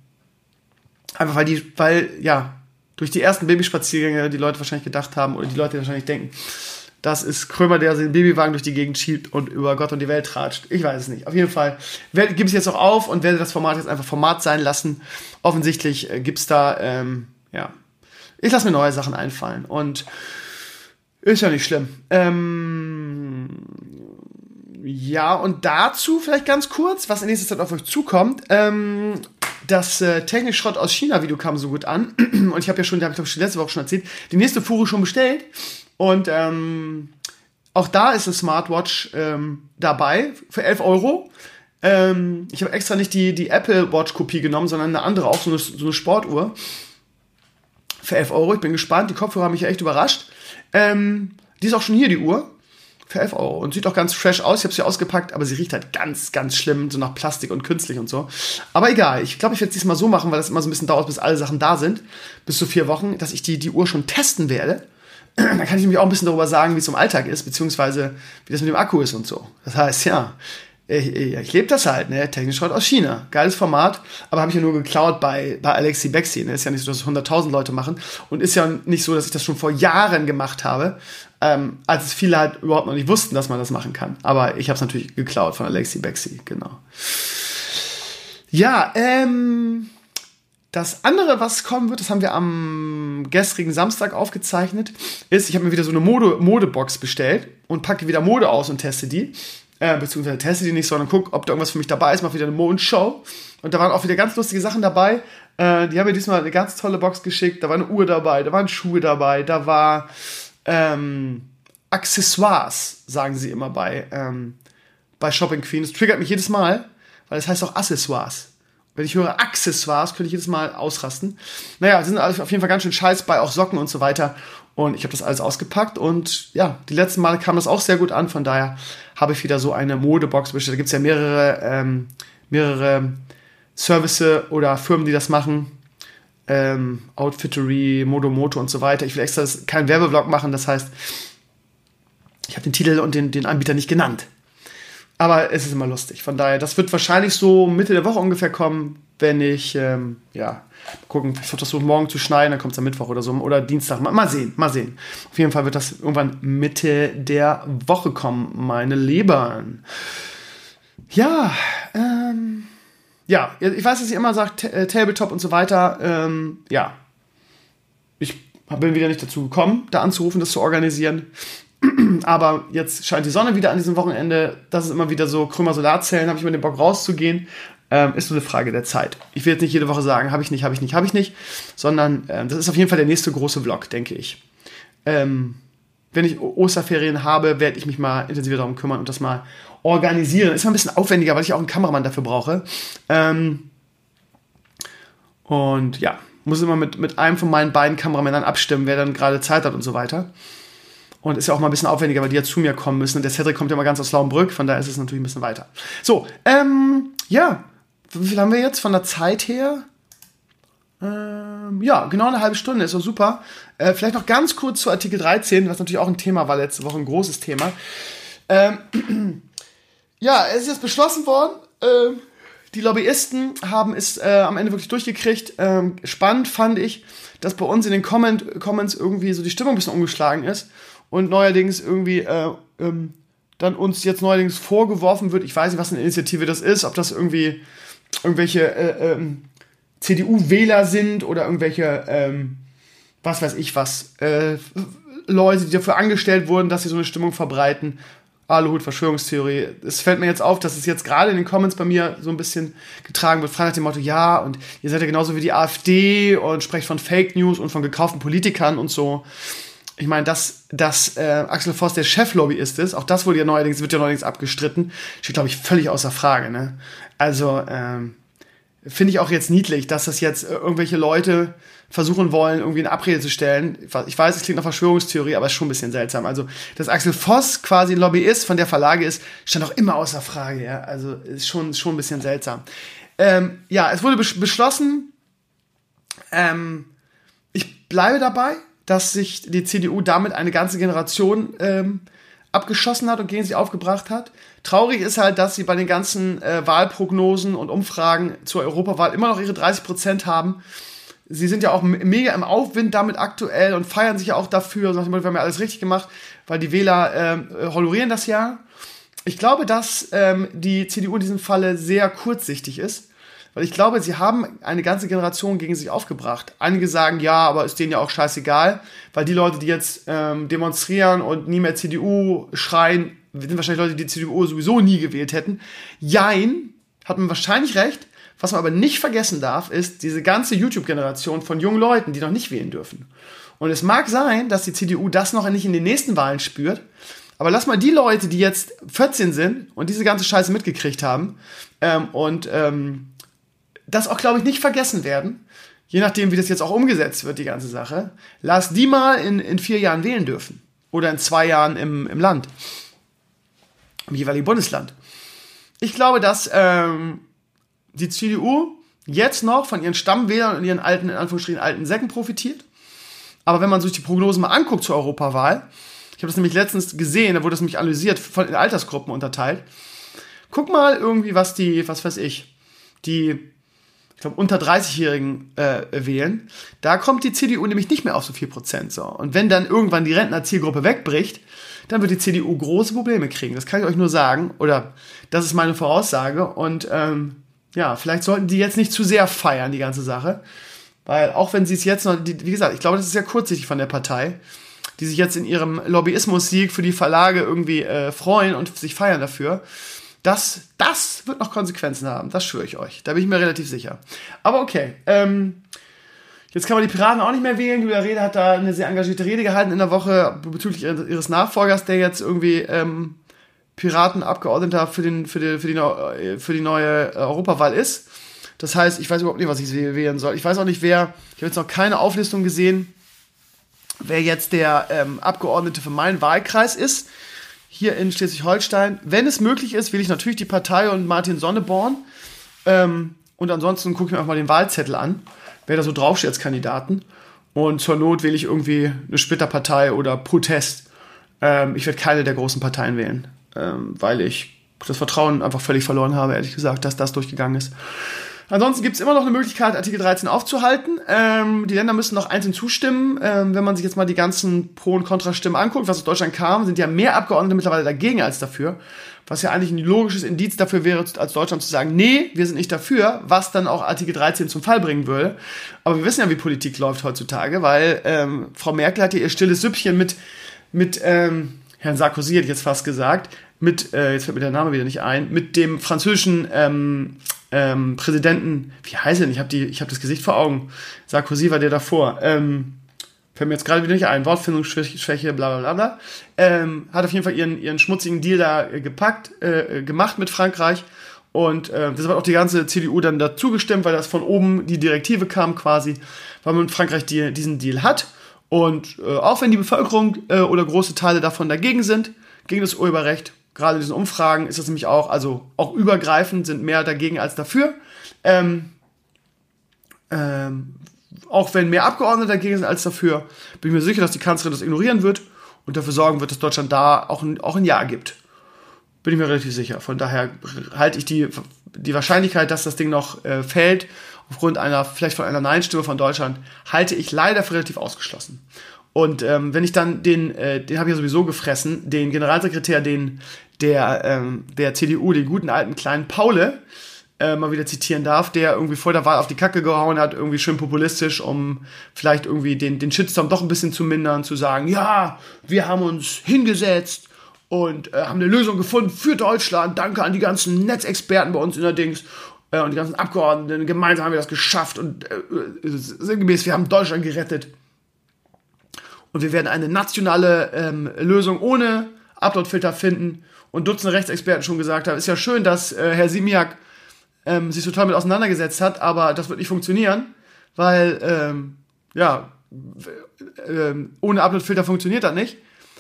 einfach weil die, weil, ja, durch die ersten Babyspaziergänge die Leute wahrscheinlich gedacht haben, oder die Leute wahrscheinlich denken, das ist Krömer, der den Babywagen durch die Gegend schiebt und über Gott und die Welt tratscht. Ich weiß es nicht. Auf jeden Fall gebe ich jetzt auch auf und werde das Format jetzt einfach Format sein lassen. Offensichtlich äh, gibt es da, ähm, ja, ich lasse mir neue Sachen einfallen. Und ist ja nicht schlimm. Ähm, ja, und dazu vielleicht ganz kurz, was in nächster Zeit auf euch zukommt. Ähm, das äh, Technik-Schrott aus China-Video kam so gut an. [CLEARS THROAT] Und ich habe ja schon, habe ich schon letzte Woche schon erzählt, die nächste Fuhre schon bestellt. Und ähm, auch da ist eine Smartwatch ähm, dabei für 11 Euro. Ähm, ich habe extra nicht die, die Apple Watch-Kopie genommen, sondern eine andere, auch so eine, so eine Sportuhr. Für 11 Euro. Ich bin gespannt. Die Kopfhörer haben mich echt überrascht. Ähm, die ist auch schon hier, die Uhr. Für 11 Euro. Und sieht auch ganz fresh aus. Ich habe sie ausgepackt, aber sie riecht halt ganz, ganz schlimm, so nach Plastik und künstlich und so. Aber egal. Ich glaube, ich werde es diesmal so machen, weil das immer so ein bisschen dauert, bis alle Sachen da sind. Bis zu vier Wochen, dass ich die, die Uhr schon testen werde. [CLEARS THROAT] Dann kann ich nämlich auch ein bisschen darüber sagen, wie es im Alltag ist, beziehungsweise wie das mit dem Akku ist und so. Das heißt, ja, ich, ich, ich lebe das halt, ne? Technisch Schrott aus China. Geiles Format, aber habe ich ja nur geklaut bei, bei Alexi Bexi. Ne? Ist ja nicht so, dass 100.000 Leute machen. Und ist ja nicht so, dass ich das schon vor Jahren gemacht habe, ähm, als viele halt überhaupt noch nicht wussten, dass man das machen kann. Aber ich habe es natürlich geklaut von Alexi Bexi, genau. Ja, ähm, das andere, was kommen wird, das haben wir am gestrigen Samstag aufgezeichnet, ist, ich habe mir wieder so eine Mode, Modebox bestellt und packe wieder Mode aus und teste die äh, beziehungsweise teste die nicht, sondern guck, ob da irgendwas für mich dabei ist, mach wieder eine Mondshow. Und da waren auch wieder ganz lustige Sachen dabei. Äh, die haben mir diesmal eine ganz tolle Box geschickt. Da war eine Uhr dabei, da waren Schuhe dabei, da war ähm, Accessoires, sagen sie immer bei, ähm, bei Shopping Queen. Das triggert mich jedes Mal, weil es das heißt auch Accessoires. Wenn ich höre Accessoires, könnte ich jedes Mal ausrasten. Naja, es sind auf jeden Fall ganz schön scheiß bei, auch Socken und so weiter. Und ich habe das alles ausgepackt und ja, die letzten Male kam das auch sehr gut an. Von daher habe ich wieder so eine Modebox bestellt. Da gibt es ja mehrere, ähm, mehrere Services oder Firmen, die das machen. Ähm, Outfittery, Modomoto und so weiter. Ich will extra keinen Werbevlog machen, das heißt, ich habe den Titel und den, den Anbieter nicht genannt. Aber es ist immer lustig. Von daher, das wird wahrscheinlich so Mitte der Woche ungefähr kommen, wenn ich, ähm, ja, gucken, ich versuche morgen zu schneiden, dann kommt es am Mittwoch oder so, oder Dienstag. Mal, mal sehen, mal sehen. Auf jeden Fall wird das irgendwann Mitte der Woche kommen, meine Lieben. Ja, ähm, ja, ich weiß, dass ihr immer sagt, äh, Tabletop und so weiter. Ähm, ja, ich bin wieder nicht dazu gekommen, da anzurufen, das zu organisieren. [CLEARS THROAT] Aber jetzt scheint die Sonne wieder an diesem Wochenende. Das ist immer wieder so, Krümmer Solarzellen, habe ich immer den Bock rauszugehen. Ähm, ist nur eine Frage der Zeit. Ich will jetzt nicht jede Woche sagen, habe ich nicht, habe ich nicht, habe ich nicht, sondern äh, das ist auf jeden Fall der nächste große Vlog, denke ich. Ähm, wenn ich Osterferien habe, werde ich mich mal intensiver darum kümmern und das mal organisieren. Ist mal ein bisschen aufwendiger, weil ich auch einen Kameramann dafür brauche. Ähm, und ja, muss immer mit, mit einem von meinen beiden Kameramännern abstimmen, wer dann gerade Zeit hat und so weiter. Und ist ja auch mal ein bisschen aufwendiger, weil die ja zu mir kommen müssen. Und der Cedric kommt ja mal ganz aus Lauenbrück, von daher ist es natürlich ein bisschen weiter. So, ähm, ja. Wie viel haben wir jetzt von der Zeit her? Ähm, ja, genau eine halbe Stunde, ist doch super. Äh, vielleicht noch ganz kurz zu Artikel 13, was natürlich auch ein Thema war letzte Woche, ein großes Thema. Ähm, [CLEARS THROAT] ja, es ist jetzt beschlossen worden. Äh, die Lobbyisten haben es äh, am Ende wirklich durchgekriegt. Ähm, spannend fand ich, dass bei uns in den Comment Comments irgendwie so die Stimmung ein bisschen umgeschlagen ist und neuerdings irgendwie äh, ähm, dann uns jetzt neuerdings vorgeworfen wird, ich weiß nicht, was eine Initiative das ist, ob das irgendwie irgendwelche äh, ähm, CDU-Wähler sind oder irgendwelche, ähm, was weiß ich was, äh, Leute, die dafür angestellt wurden, dass sie so eine Stimmung verbreiten. Aluhut, Verschwörungstheorie. Es fällt mir jetzt auf, dass es jetzt gerade in den Comments bei mir so ein bisschen getragen wird, frei nach dem Motto, ja, und ihr seid ja genauso wie die AfD und sprecht von Fake News und von gekauften Politikern und so. Ich meine, dass, dass äh, Axel Voss der Cheflobbyist ist, auch das wurde ja neuerdings, wird ja neuerdings abgestritten, steht, glaube ich, völlig außer Frage. Ne? Also, ähm, finde ich auch jetzt niedlich, dass das jetzt äh, irgendwelche Leute versuchen wollen, irgendwie eine Abrede zu stellen. Ich weiß, es klingt nach Verschwörungstheorie, aber es ist schon ein bisschen seltsam. Also, dass Axel Voss quasi ein Lobbyist von der Verlage ist, stand auch immer außer Frage. Ja? Also, ist schon, schon ein bisschen seltsam. Ähm, ja, es wurde beschlossen, ähm, ich bleibe dabei, dass sich die CDU damit eine ganze Generation ähm, abgeschossen hat und gegen sie aufgebracht hat. Traurig ist halt, dass sie bei den ganzen äh, Wahlprognosen und Umfragen zur Europawahl immer noch ihre 30 Prozent haben. Sie sind ja auch mega im Aufwind damit aktuell und feiern sich ja auch dafür. Und wir haben ja alles richtig gemacht, weil die Wähler äh, honorieren das ja. Ich glaube, dass ähm, die CDU in diesem Falle sehr kurzsichtig ist weil ich glaube, sie haben eine ganze Generation gegen sich aufgebracht. Einige sagen, ja, aber ist denen ja auch scheißegal, weil die Leute, die jetzt ähm, demonstrieren und nie mehr CDU schreien, sind wahrscheinlich Leute, die die CDU sowieso nie gewählt hätten. Jein, hat man wahrscheinlich recht. Was man aber nicht vergessen darf, ist diese ganze YouTube-Generation von jungen Leuten, die noch nicht wählen dürfen. Und es mag sein, dass die CDU das noch nicht in den nächsten Wahlen spürt. Aber lass mal die Leute, die jetzt 14 sind und diese ganze Scheiße mitgekriegt haben ähm, und ähm, das auch, glaube ich, nicht vergessen werden, je nachdem, wie das jetzt auch umgesetzt wird, die ganze Sache, lass die mal in, in vier Jahren wählen dürfen. Oder in zwei Jahren im, im Land. Im jeweiligen Bundesland. Ich glaube, dass ähm, die CDU jetzt noch von ihren Stammwählern und ihren alten, in Anführungsstrichen, alten Säcken profitiert. Aber wenn man sich die Prognosen mal anguckt zur Europawahl, ich habe das nämlich letztens gesehen, da wurde das nämlich analysiert, von in Altersgruppen unterteilt. Guck mal irgendwie, was die, was weiß ich, die ich glaube, unter 30-Jährigen äh, wählen, da kommt die CDU nämlich nicht mehr auf so viel Prozent. So. Und wenn dann irgendwann die Rentnerzielgruppe wegbricht, dann wird die CDU große Probleme kriegen. Das kann ich euch nur sagen. Oder das ist meine Voraussage. Und ähm, ja, vielleicht sollten die jetzt nicht zu sehr feiern, die ganze Sache. Weil auch wenn sie es jetzt noch, wie gesagt, ich glaube, das ist sehr kurzsichtig von der Partei, die sich jetzt in ihrem Lobbyismus-Sieg für die Verlage irgendwie äh, freuen und sich feiern dafür. Das, das wird noch Konsequenzen haben, das schwöre ich euch. Da bin ich mir relativ sicher. Aber okay, ähm, Jetzt kann man die Piraten auch nicht mehr wählen. Julia Rede hat da eine sehr engagierte Rede gehalten in der Woche bezüglich ihres Nachfolgers, der jetzt irgendwie ähm, Piratenabgeordneter für, den, für, die, für, die, für die neue Europawahl ist. Das heißt, ich weiß überhaupt nicht, was ich wählen soll. Ich weiß auch nicht, wer, ich habe jetzt noch keine Auflistung gesehen, wer jetzt der ähm, Abgeordnete für meinen Wahlkreis ist hier in Schleswig-Holstein. Wenn es möglich ist, will ich natürlich die Partei und Martin Sonneborn. Ähm, und ansonsten gucke ich mir auch mal den Wahlzettel an, wer da so draufsteht als Kandidaten. Und zur Not wähle ich irgendwie eine Splitterpartei oder Protest. Ähm, ich werde keine der großen Parteien wählen, ähm, weil ich das Vertrauen einfach völlig verloren habe, ehrlich gesagt, dass das durchgegangen ist. Ansonsten gibt es immer noch eine Möglichkeit, Artikel 13 aufzuhalten. Ähm, die Länder müssen noch einzeln zustimmen. Ähm, wenn man sich jetzt mal die ganzen Pro- und Kontrastimmen anguckt, was aus Deutschland kam, sind ja mehr Abgeordnete mittlerweile dagegen als dafür. Was ja eigentlich ein logisches Indiz dafür wäre, als Deutschland zu sagen, nee, wir sind nicht dafür, was dann auch Artikel 13 zum Fall bringen würde. Aber wir wissen ja, wie Politik läuft heutzutage, weil ähm, Frau Merkel hat ja ihr stilles Süppchen mit, mit ähm, Herrn Sarkozy, hätte ich jetzt fast gesagt, mit, äh, jetzt fällt mir der Name wieder nicht ein, mit dem französischen ähm, ähm, Präsidenten, wie heißt er denn? Ich habe hab das Gesicht vor Augen. Sarkozy war der davor. Ähm, fällt mir jetzt gerade wieder nicht ein, Wortfindungsschwäche, bla bla bla bla, ähm, hat auf jeden Fall ihren, ihren schmutzigen Deal da äh, gepackt, äh, gemacht mit Frankreich. Und äh, das hat auch die ganze CDU dann dazu gestimmt, weil das von oben die Direktive kam quasi, weil man in Frankreich die, diesen Deal hat. Und äh, auch wenn die Bevölkerung äh, oder große Teile davon dagegen sind, gegen das Urheberrecht, gerade in diesen Umfragen ist das nämlich auch, also auch übergreifend sind mehr dagegen als dafür. Ähm, ähm, auch wenn mehr Abgeordnete dagegen sind als dafür, bin ich mir sicher, dass die Kanzlerin das ignorieren wird und dafür sorgen wird, dass Deutschland da auch ein, auch ein Ja gibt. Bin ich mir relativ sicher. Von daher halte ich die, die Wahrscheinlichkeit, dass das Ding noch äh, fällt, aufgrund einer, vielleicht von einer Nein-Stimme von Deutschland, halte ich leider für relativ ausgeschlossen. Und ähm, wenn ich dann den, äh, den habe ich ja sowieso gefressen, den Generalsekretär, den der ähm, der CDU, den guten alten kleinen Paule, äh, mal wieder zitieren darf, der irgendwie vor der Wahl auf die Kacke gehauen hat, irgendwie schön populistisch, um vielleicht irgendwie den, den Shitstorm doch ein bisschen zu mindern, zu sagen, ja, wir haben uns hingesetzt und äh, haben eine Lösung gefunden für Deutschland. Danke an die ganzen Netzexperten bei uns in äh, und die ganzen Abgeordneten. Gemeinsam haben wir das geschafft und äh, äh sinngemäß, wir haben Deutschland gerettet. Und wir werden eine nationale ähm, Lösung ohne Uploadfilter finden. Und Dutzende Rechtsexperten schon gesagt haben, ist ja schön, dass äh, Herr Simiak ähm, sich total mit auseinandergesetzt hat, aber das wird nicht funktionieren, weil, ähm, ja, äh, ohne Uploadfilter funktioniert das nicht.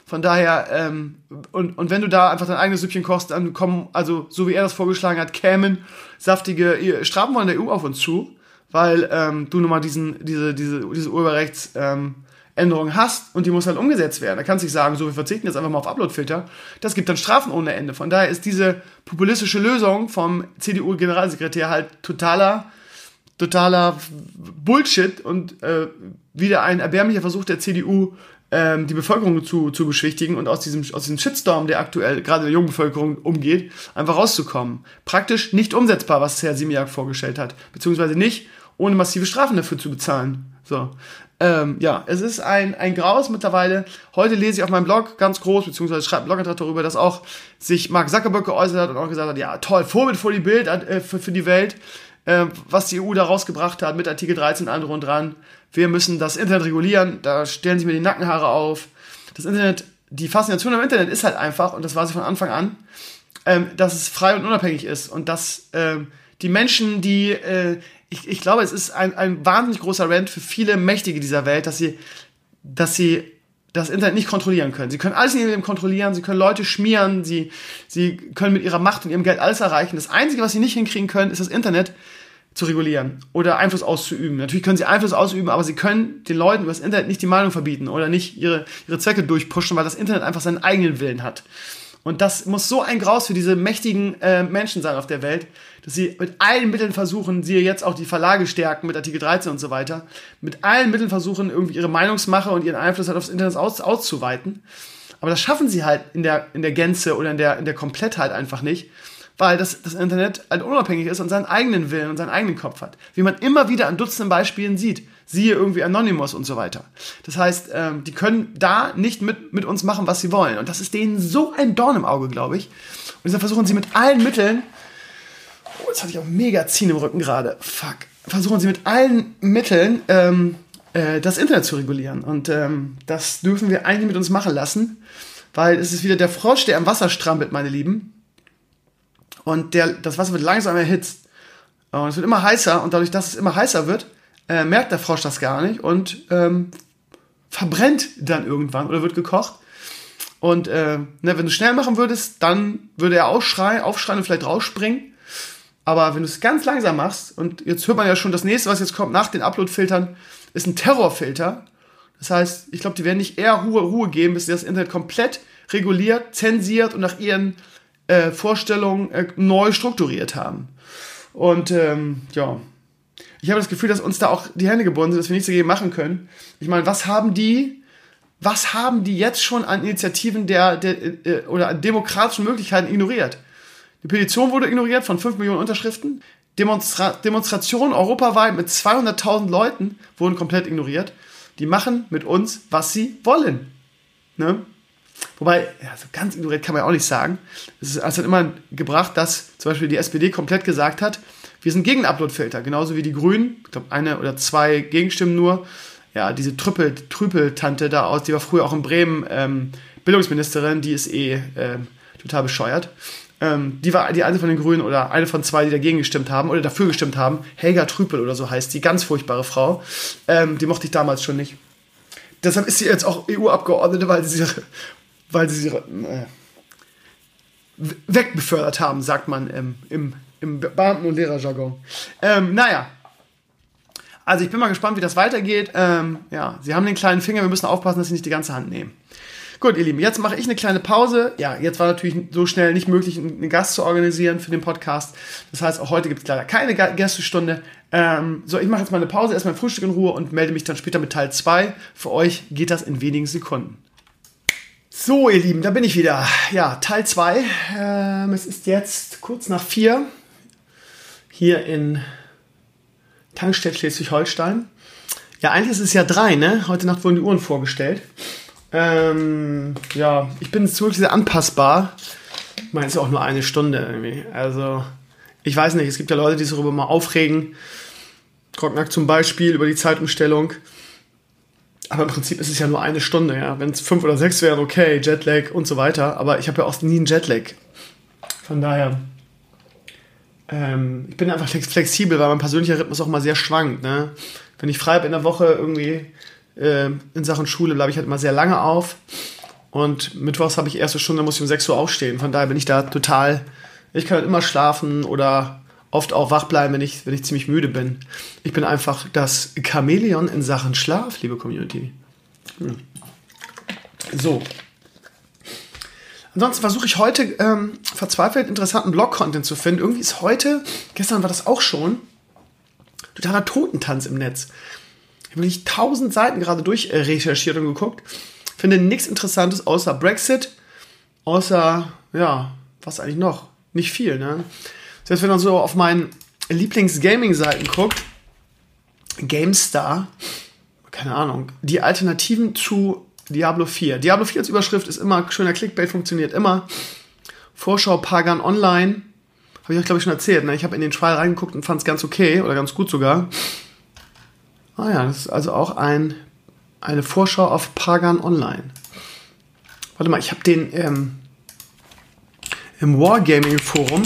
Von daher, ähm, und, und wenn du da einfach dein eigenes Süppchen kochst, dann kommen, also so wie er das vorgeschlagen hat, kämen saftige Strafen von der EU auf uns zu, weil ähm, du nochmal diesen, diese, diese, diese Urheberrechts, ähm, Änderung hast und die muss halt umgesetzt werden. Da kannst du nicht sagen, so, wir verzichten jetzt einfach mal auf Uploadfilter. Das gibt dann Strafen ohne Ende. Von daher ist diese populistische Lösung vom CDU-Generalsekretär halt totaler, totaler Bullshit und äh, wieder ein erbärmlicher Versuch der CDU, ähm, die Bevölkerung zu, zu beschwichtigen und aus diesem, aus diesem Shitstorm, der aktuell gerade der jungen Bevölkerung umgeht, einfach rauszukommen. Praktisch nicht umsetzbar, was Herr Simiak vorgestellt hat. Beziehungsweise nicht, ohne massive Strafen dafür zu bezahlen. So. Ähm, ja, es ist ein, ein Graus mittlerweile. Heute lese ich auf meinem Blog ganz groß, beziehungsweise schreibt ein Blogantrag darüber, dass auch sich Mark Zuckerberg geäußert hat und auch gesagt hat, ja, toll, Vorbild für die Bild, äh, für, für die Welt, äh, was die EU da rausgebracht hat mit Artikel 13 und allem und dran. Wir müssen das Internet regulieren, da stellen sich mir die Nackenhaare auf. Das Internet, die Faszination am Internet ist halt einfach, und das war sie von Anfang an, ähm, dass es frei und unabhängig ist und dass ähm, die Menschen, die äh, ich, ich glaube, es ist ein, ein wahnsinnig großer Rant für viele Mächtige dieser Welt, dass sie, dass sie das Internet nicht kontrollieren können. Sie können alles in ihrem Leben kontrollieren, sie können Leute schmieren, sie, sie können mit ihrer Macht und ihrem Geld alles erreichen. Das Einzige, was sie nicht hinkriegen können, ist das Internet zu regulieren oder Einfluss auszuüben. Natürlich können sie Einfluss ausüben, aber sie können den Leuten über das Internet nicht die Meinung verbieten oder nicht ihre, ihre Zwecke durchpushen, weil das Internet einfach seinen eigenen Willen hat. Und das muss so ein Graus für diese mächtigen äh, Menschen sein auf der Welt, dass sie mit allen Mitteln versuchen, siehe jetzt auch die Verlage stärken mit Artikel 13 und so weiter, mit allen Mitteln versuchen, irgendwie ihre Meinungsmache und ihren Einfluss halt aufs Internet aus, auszuweiten. Aber das schaffen sie halt in der, in der Gänze oder in der, in der Komplettheit einfach nicht, weil das, das Internet halt unabhängig ist und seinen eigenen Willen und seinen eigenen Kopf hat. Wie man immer wieder an Dutzenden Beispielen sieht. Siehe irgendwie Anonymous und so weiter. Das heißt, ähm, die können da nicht mit, mit uns machen, was sie wollen. Und das ist denen so ein Dorn im Auge, glaube ich. Und deshalb versuchen sie mit allen Mitteln, jetzt hatte ich auch mega Ziehen im Rücken gerade, fuck, versuchen sie mit allen Mitteln ähm, äh, das Internet zu regulieren. Und ähm, das dürfen wir eigentlich mit uns machen lassen, weil es ist wieder der Frosch, der am Wasser strampelt, meine Lieben. Und der, das Wasser wird langsam erhitzt. Und es wird immer heißer und dadurch, dass es immer heißer wird, äh, merkt der Frosch das gar nicht und ähm, verbrennt dann irgendwann oder wird gekocht. Und äh, ne, wenn du schnell machen würdest, dann würde er aufschreien, aufschreien und vielleicht rausspringen. Aber wenn du es ganz langsam machst, und jetzt hört man ja schon, das nächste, was jetzt kommt nach den Upload-Filtern, ist ein Terrorfilter. Das heißt, ich glaube, die werden nicht eher Ruhe, Ruhe geben, bis sie das Internet komplett reguliert, zensiert und nach ihren äh, Vorstellungen äh, neu strukturiert haben. Und ähm, ja, ich habe das Gefühl, dass uns da auch die Hände gebunden sind, dass wir nichts dagegen machen können. Ich meine, was haben die, was haben die jetzt schon an Initiativen der, der äh, oder an demokratischen Möglichkeiten ignoriert? Die Petition wurde ignoriert von 5 Millionen Unterschriften. Demonstra Demonstrationen europaweit mit 200.000 Leuten wurden komplett ignoriert. Die machen mit uns, was sie wollen. Ne? Wobei, ja, so ganz ignoriert kann man ja auch nicht sagen. Es, ist, es hat immer gebracht, dass zum Beispiel die SPD komplett gesagt hat, wir sind gegen Uploadfilter, genauso wie die Grünen, ich glaube eine oder zwei Gegenstimmen nur, ja, diese Trüppel, Trüppeltante da aus, die war früher auch in Bremen ähm, Bildungsministerin, die ist eh ähm, total bescheuert. Ähm, die war die eine von den Grünen oder eine von zwei, die dagegen gestimmt haben oder dafür gestimmt haben. Helga Trüppel oder so heißt die, ganz furchtbare Frau. Ähm, die mochte ich damals schon nicht. Deshalb ist sie jetzt auch EU-Abgeordnete, weil sie, weil sie sie äh, wegbefördert haben, sagt man ähm, im, im Beamten- und Lehrerjargon. Ähm, naja. Also ich bin mal gespannt, wie das weitergeht. Ähm, ja, sie haben den kleinen Finger, wir müssen aufpassen, dass sie nicht die ganze Hand nehmen. Gut, ihr Lieben, jetzt mache ich eine kleine Pause. Ja, jetzt war natürlich so schnell nicht möglich, einen Gast zu organisieren für den Podcast. Das heißt, auch heute gibt es leider keine Gästestunde. Ähm, so, ich mache jetzt mal eine Pause, erstmal ein Frühstück in Ruhe und melde mich dann später mit Teil 2. Für euch geht das in wenigen Sekunden. So, ihr Lieben, da bin ich wieder. Ja, Teil 2. Ähm, es ist jetzt kurz nach 4 hier in Tankstedt Schleswig-Holstein. Ja, eigentlich ist es ja 3, ne? Heute Nacht wurden die Uhren vorgestellt. Ähm, ja, ich bin wirklich sehr anpassbar. Ich meine, es ist auch nur eine Stunde irgendwie. Also, ich weiß nicht, es gibt ja Leute, die sich darüber mal aufregen. Krocknack zum Beispiel über die Zeitumstellung. Aber im Prinzip ist es ja nur eine Stunde, ja. Wenn es fünf oder sechs wären, okay, Jetlag und so weiter. Aber ich habe ja auch nie einen Jetlag. Von daher, ähm, ich bin einfach flexibel, weil mein persönlicher Rhythmus auch mal sehr schwankt. Ne? Wenn ich frei bin in der Woche irgendwie äh, in Sachen Schule bleibe ich halt immer sehr lange auf. Und mittwochs habe ich erste Stunde, muss ich um 6 Uhr aufstehen. Von daher bin ich da total. Ich kann halt immer schlafen oder oft auch wach bleiben, wenn ich, wenn ich ziemlich müde bin. Ich bin einfach das Chamäleon in Sachen Schlaf, liebe Community. Hm. So. Ansonsten versuche ich heute ähm, verzweifelt interessanten Blog-Content zu finden. Irgendwie ist heute, gestern war das auch schon, totaler Totentanz im Netz. Habe wirklich tausend Seiten gerade durch äh, recherchiert und geguckt. Finde nichts Interessantes außer Brexit, außer, ja, was eigentlich noch? Nicht viel, ne? Selbst wenn man so auf meinen Lieblings-Gaming-Seiten guckt, GameStar, keine Ahnung, die Alternativen zu Diablo 4. Diablo 4 als Überschrift ist immer schöner Clickbait, funktioniert immer. Vorschau Pagan Online. Habe ich euch, glaube ich, schon erzählt. Ne? Ich habe in den Trial reingeguckt und fand es ganz okay oder ganz gut sogar. Ah ja, das ist also auch ein, eine Vorschau auf Pagan Online. Warte mal, ich habe den ähm, im Wargaming Forum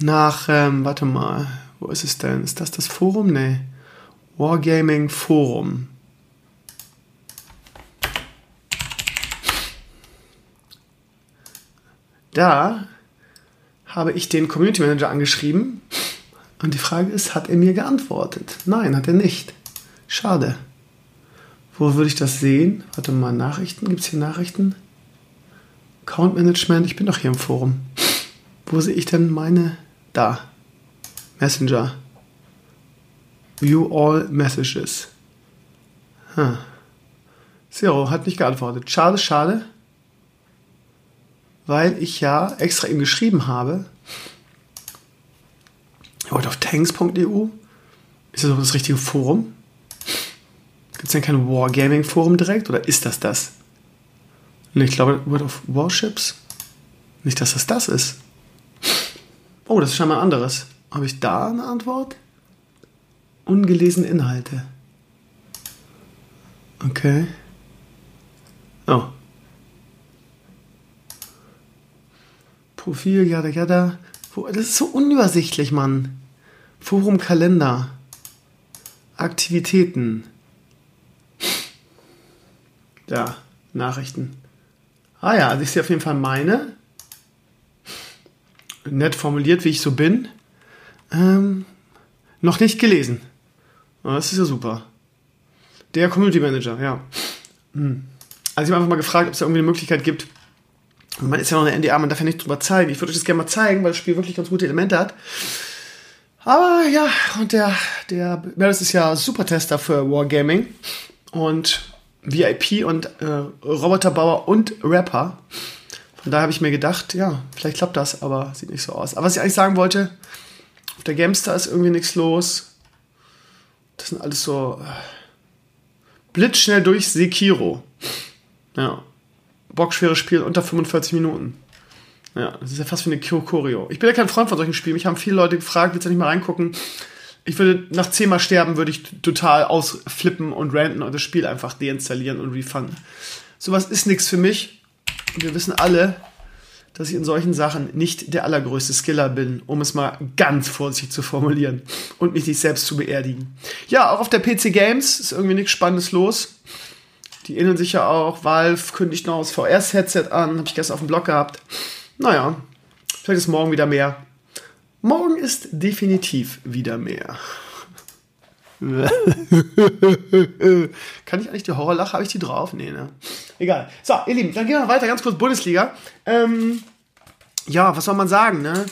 nach, ähm, warte mal, wo ist es denn? Ist das das Forum? Nee. Wargaming Forum. Da habe ich den Community Manager angeschrieben und die Frage ist, hat er mir geantwortet? Nein, hat er nicht. Schade. Wo würde ich das sehen? Warte mal, Nachrichten? Gibt es hier Nachrichten? Account Management, ich bin doch hier im Forum. Wo sehe ich denn meine? Da. Messenger. View all messages. Huh. Zero hat nicht geantwortet. Schade, schade weil ich ja extra ihm geschrieben habe, heute auf tanks.eu, ist das auch das richtige Forum? Gibt es denn kein Wargaming-Forum direkt oder ist das das? Und ich glaube, World of Warships? Nicht, dass das das ist. Oh, das ist schon mal anderes. Habe ich da eine Antwort? Ungelesene Inhalte. Okay. Oh, Profil, jada, jada. Das ist so unübersichtlich, Mann. Forum Kalender. Aktivitäten. Da, Nachrichten. Ah ja, also ich sehe auf jeden Fall meine. Nett formuliert, wie ich so bin. Ähm, noch nicht gelesen. Aber das ist ja super. Der Community Manager, ja. Hm. Also ich habe einfach mal gefragt, ob es da irgendwie eine Möglichkeit gibt, man ist ja noch eine NDA, man darf ja nicht drüber zeigen. Ich würde euch das gerne mal zeigen, weil das Spiel wirklich ganz gute Elemente hat. Aber ja, und der, der Meredith ist ja Supertester für Wargaming und VIP und äh, Roboterbauer und Rapper. Von daher habe ich mir gedacht, ja, vielleicht klappt das, aber sieht nicht so aus. Aber was ich eigentlich sagen wollte, auf der Gamestar ist irgendwie nichts los. Das sind alles so äh, blitzschnell durch Sekiro. Ja bockschweres Spiel unter 45 Minuten. Ja, das ist ja fast wie eine Choreo. Ich bin ja kein Freund von solchen Spielen. Mich haben viele Leute gefragt, willst du nicht mal reingucken? ich würde nach zehnmal sterben, würde ich total ausflippen und ranten und das Spiel einfach deinstallieren und refunden. Sowas ist nichts für mich. Und wir wissen alle, dass ich in solchen Sachen nicht der allergrößte Skiller bin, um es mal ganz vorsichtig zu formulieren und mich nicht selbst zu beerdigen. Ja, auch auf der PC Games ist irgendwie nichts Spannendes los. Die ähneln sich ja auch. Valve kündigt noch das VRs-Headset an, habe ich gestern auf dem Blog gehabt. Naja, vielleicht ist morgen wieder mehr. Morgen ist definitiv wieder mehr. [LAUGHS] Kann ich eigentlich die Horrorlache? Habe ich die drauf? Nee, ne? Egal. So, ihr Lieben, dann gehen wir weiter. Ganz kurz Bundesliga. Ähm, ja, was soll man sagen, ne?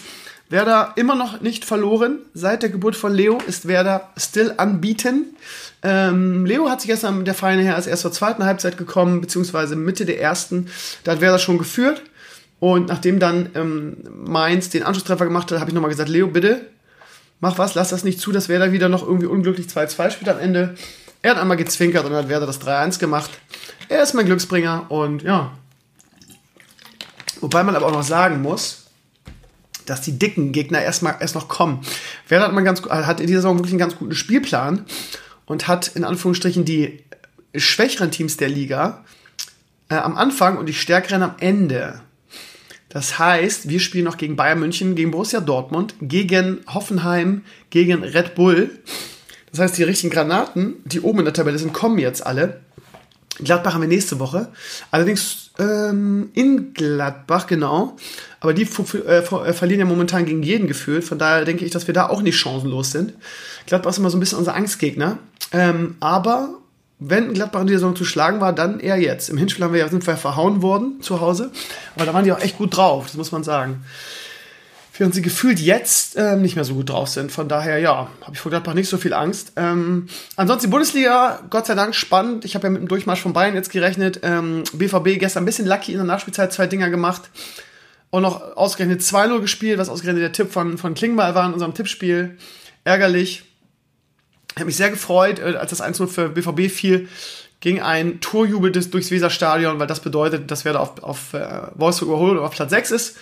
Werder immer noch nicht verloren. Seit der Geburt von Leo ist Werder still unbeaten. Ähm, Leo hat sich gestern mit der Feine her als erst zur zweiten Halbzeit gekommen, beziehungsweise Mitte der ersten. Da hat Werder schon geführt. Und nachdem dann ähm, Mainz den Anschlusstreffer gemacht hat, habe ich nochmal gesagt, Leo, bitte, mach was, lass das nicht zu, dass Werder wieder noch irgendwie unglücklich 2-2 spielt am Ende. Er hat einmal gezwinkert und hat Werder das 3-1 gemacht. Er ist mein Glücksbringer und ja. Wobei man aber auch noch sagen muss, dass die dicken Gegner erstmal erst noch kommen. Werder hat, man ganz, hat in dieser Saison wirklich einen ganz guten Spielplan und hat in Anführungsstrichen die schwächeren Teams der Liga äh, am Anfang und die stärkeren am Ende. Das heißt, wir spielen noch gegen Bayern München, gegen Borussia Dortmund, gegen Hoffenheim, gegen Red Bull. Das heißt, die richtigen Granaten, die oben in der Tabelle sind, kommen jetzt alle. Gladbach haben wir nächste Woche. Allerdings ähm, in Gladbach, genau. Aber die äh, äh, verlieren ja momentan gegen jeden gefühlt. Von daher denke ich, dass wir da auch nicht chancenlos sind. Gladbach ist immer so ein bisschen unser Angstgegner. Ähm, aber wenn Gladbach in dieser Saison zu schlagen war, dann eher jetzt. Im Hinspiel haben wir ja, sind wir verhauen worden zu Hause, aber da waren die auch echt gut drauf, das muss man sagen. Während sie gefühlt jetzt ähm, nicht mehr so gut drauf sind. Von daher, ja, habe ich vor Gladbach nicht so viel Angst. Ähm, ansonsten die Bundesliga, Gott sei Dank spannend. Ich habe ja mit dem Durchmarsch von Bayern jetzt gerechnet. Ähm, BVB gestern ein bisschen lucky in der Nachspielzeit zwei Dinger gemacht. Und noch ausgerechnet 2-0 gespielt, was ausgerechnet der Tipp von, von Klingbeil war in unserem Tippspiel. Ärgerlich. Ich habe mich sehr gefreut, äh, als das 1-0 für BVB fiel, ging ein Torjubel durchs Weserstadion, weil das bedeutet, dass Werder auf, auf äh, Wolfsburg überholt und auf Platz 6 ist.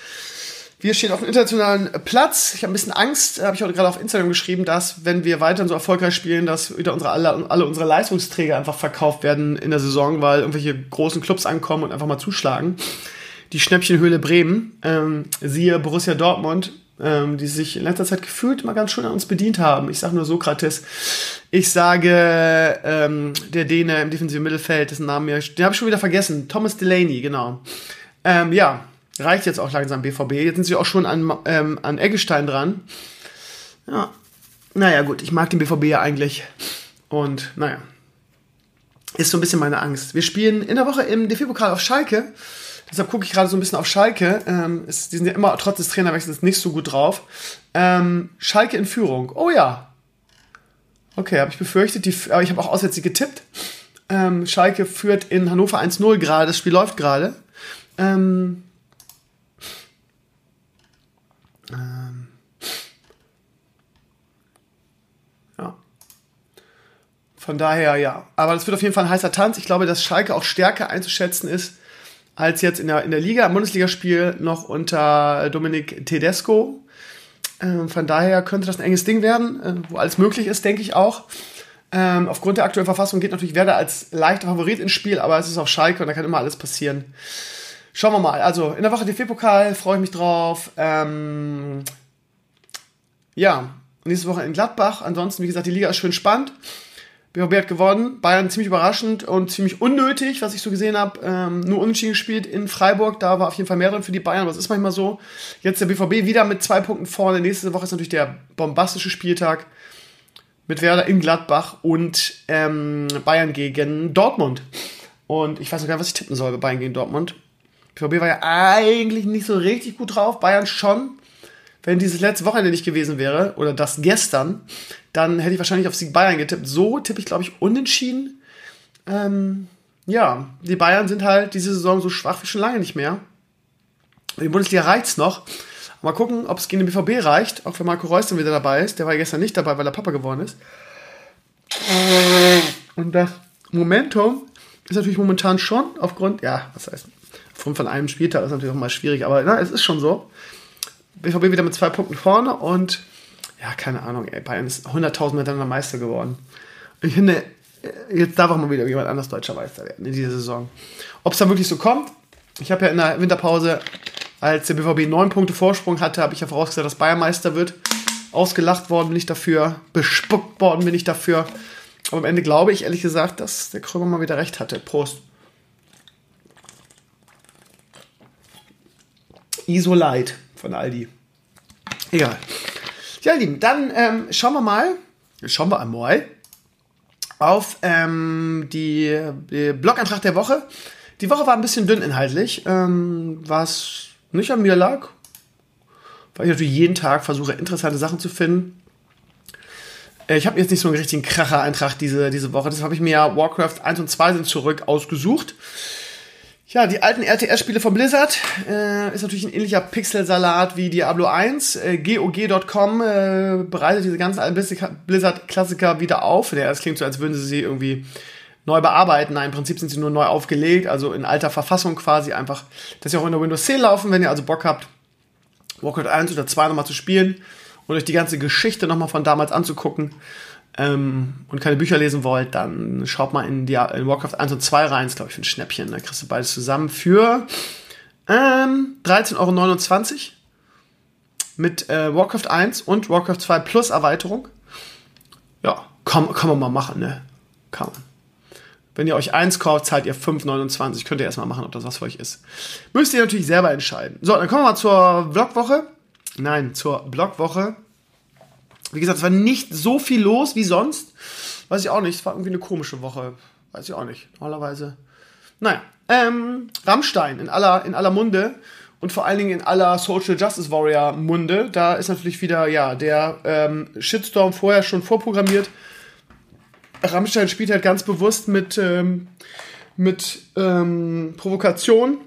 Wir stehen auf dem internationalen Platz. Ich habe ein bisschen Angst, habe ich heute gerade auf Instagram geschrieben, dass, wenn wir weiterhin so erfolgreich spielen, dass wieder unsere, alle, alle unsere Leistungsträger einfach verkauft werden in der Saison, weil irgendwelche großen Clubs ankommen und einfach mal zuschlagen. Die Schnäppchenhöhle Bremen, ähm, siehe Borussia Dortmund, ähm, die sich in letzter Zeit gefühlt mal ganz schön an uns bedient haben. Ich sage nur Sokrates. Ich sage ähm, der Däne im defensiven Mittelfeld, dessen Namen mir, den habe ich schon wieder vergessen. Thomas Delaney, genau. Ähm, ja, reicht jetzt auch langsam BVB. Jetzt sind sie auch schon an, ähm, an Eggestein dran. Ja, naja, gut, ich mag den BVB ja eigentlich. Und naja, ist so ein bisschen meine Angst. Wir spielen in der Woche im DFB-Pokal auf Schalke. Deshalb gucke ich gerade so ein bisschen auf Schalke. Ähm, ist, die sind ja immer trotz des Trainerwechsels nicht so gut drauf. Ähm, Schalke in Führung. Oh ja. Okay, habe ich befürchtet. Die, aber ich habe auch auswärts getippt. Ähm, Schalke führt in Hannover 1-0 gerade. Das Spiel läuft gerade. Ähm, ähm, ja. Von daher, ja. Aber das wird auf jeden Fall ein heißer Tanz. Ich glaube, dass Schalke auch stärker einzuschätzen ist als jetzt in der, in der Liga, im Bundesligaspiel noch unter Dominik Tedesco. Ähm, von daher könnte das ein enges Ding werden, äh, wo alles möglich ist, denke ich auch. Ähm, aufgrund der aktuellen Verfassung geht natürlich Werder als leichter Favorit ins Spiel, aber es ist auch Schalke und da kann immer alles passieren. Schauen wir mal. Also in der Woche DFB-Pokal freue ich mich drauf. Ähm, ja, nächste Woche in Gladbach. Ansonsten, wie gesagt, die Liga ist schön spannend. BVB hat gewonnen. Bayern ziemlich überraschend und ziemlich unnötig, was ich so gesehen habe. Ähm, nur unentschieden gespielt in Freiburg. Da war auf jeden Fall mehr drin für die Bayern, es ist manchmal so. Jetzt der BVB wieder mit zwei Punkten vorne. Nächste Woche ist natürlich der bombastische Spieltag mit Werder in Gladbach und ähm, Bayern gegen Dortmund. Und ich weiß noch gar nicht, was ich tippen soll bei Bayern gegen Dortmund. BVB war ja eigentlich nicht so richtig gut drauf. Bayern schon wenn dieses letzte Wochenende nicht gewesen wäre, oder das gestern, dann hätte ich wahrscheinlich auf Sieg Bayern getippt. So tippe ich, glaube ich, unentschieden. Ähm, ja, die Bayern sind halt diese Saison so schwach wie schon lange nicht mehr. Die Bundesliga reicht's noch. Mal gucken, ob es gegen den BVB reicht, auch wenn Marco Reus dann wieder dabei ist. Der war gestern nicht dabei, weil er Papa geworden ist. Und das Momentum ist natürlich momentan schon aufgrund, ja, was heißt, aufgrund von einem Spieltag ist natürlich auch mal schwierig, aber na, es ist schon so. BVB wieder mit zwei Punkten vorne und ja, keine Ahnung, ey, Bayern ist 100.000 miteinander Meister geworden. Ich finde, jetzt darf auch mal wieder jemand anders deutscher Meister werden in dieser Saison. Ob es dann wirklich so kommt, ich habe ja in der Winterpause, als der BVB neun Punkte Vorsprung hatte, habe ich ja vorausgesagt, dass Bayern Meister wird. Ausgelacht worden bin ich dafür, bespuckt worden bin ich dafür. Aber am Ende glaube ich ehrlich gesagt, dass der Krömer mal wieder recht hatte. Prost. Isolite von Aldi. Egal. Ja, Lieben, dann ähm, schauen wir mal, schauen wir einmal auf ähm, die, die Blog-Eintrag der Woche. Die Woche war ein bisschen dünn inhaltlich, ähm, was nicht an mir lag, weil ich natürlich jeden Tag versuche, interessante Sachen zu finden. Äh, ich habe jetzt nicht so einen richtigen Kracher-Eintrag diese, diese Woche, deshalb habe ich mir Warcraft 1 und 2 sind zurück ausgesucht. Ja, die alten RTS-Spiele von Blizzard äh, ist natürlich ein ähnlicher Pixelsalat wie Diablo 1. Äh, GOG.com äh, bereitet diese ganzen alten Blizzard-Klassiker wieder auf. Ja, das klingt so, als würden sie sie irgendwie neu bearbeiten. Nein, im Prinzip sind sie nur neu aufgelegt, also in alter Verfassung quasi einfach, dass sie auch in der Windows 10 laufen, wenn ihr also Bock habt, Warcraft 1 oder 2 nochmal zu spielen und euch die ganze Geschichte nochmal von damals anzugucken ähm, und keine Bücher lesen wollt, dann schaut mal in, die, in Warcraft 1 und 2 rein. Ist, glaube ich, für ein Schnäppchen. Da kriegst du beides zusammen für ähm, 13,29 Euro mit äh, Warcraft 1 und Warcraft 2 Plus Erweiterung. Ja, kann, kann man mal machen, ne? Kann man. Wenn ihr euch eins kauft, zahlt ihr 5,29. Könnt ihr erstmal machen, ob das was für euch ist. Müsst ihr natürlich selber entscheiden. So, dann kommen wir mal zur Vlogwoche. Nein, zur Blogwoche. Wie gesagt, es war nicht so viel los wie sonst. Weiß ich auch nicht. Es war irgendwie eine komische Woche. Weiß ich auch nicht. Normalerweise. Naja. Ähm, Rammstein in aller, in aller Munde und vor allen Dingen in aller Social Justice Warrior Munde. Da ist natürlich wieder, ja, der ähm, Shitstorm vorher schon vorprogrammiert. Rammstein spielt halt ganz bewusst mit, ähm, mit ähm, Provokation.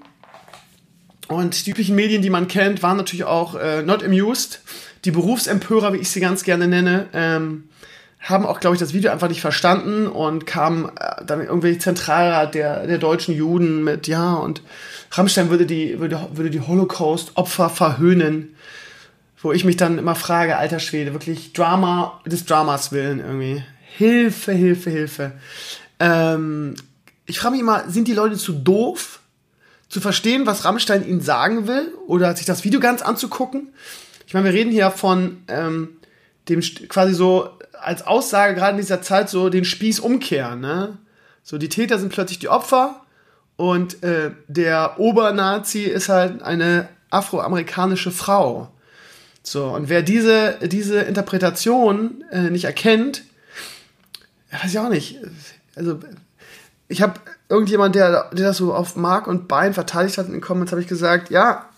Und die üblichen Medien, die man kennt, waren natürlich auch äh, not amused die Berufsempörer, wie ich sie ganz gerne nenne, ähm, haben auch, glaube ich, das Video einfach nicht verstanden und kamen äh, dann irgendwie Zentralrat der, der deutschen Juden mit, ja, und Rammstein würde die, würde, würde die Holocaust-Opfer verhöhnen. Wo ich mich dann immer frage, alter Schwede, wirklich Drama des Dramas willen irgendwie. Hilfe, Hilfe, Hilfe. Ähm, ich frage mich immer, sind die Leute zu doof, zu verstehen, was Rammstein ihnen sagen will? Oder sich das Video ganz anzugucken? Ich meine, wir reden hier von ähm, dem quasi so als Aussage gerade in dieser Zeit so den Spieß umkehren, ne? So, die Täter sind plötzlich die Opfer und äh, der Obernazi ist halt eine afroamerikanische Frau. So, und wer diese, diese Interpretation äh, nicht erkennt, weiß ich auch nicht. Also, ich habe irgendjemand, der, der das so auf Mark und Bein verteidigt hat in den Comments, habe ich gesagt, ja,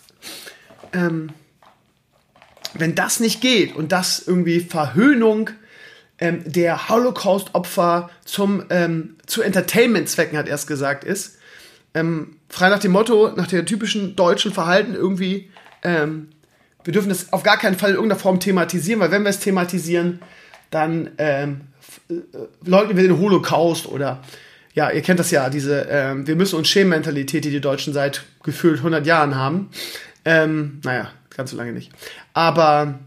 ähm, wenn das nicht geht und das irgendwie Verhöhnung ähm, der Holocaust-Opfer zum ähm, zu Entertainment-Zwecken hat erst gesagt ist, ähm, frei nach dem Motto, nach der typischen deutschen Verhalten irgendwie, ähm, wir dürfen das auf gar keinen Fall in irgendeiner Form thematisieren, weil wenn wir es thematisieren, dann ähm, äh, leugnen wir den Holocaust oder ja, ihr kennt das ja, diese ähm, wir müssen uns schämen Mentalität, die die Deutschen seit gefühlt 100 Jahren haben. Ähm, naja, ganz so lange nicht. Aber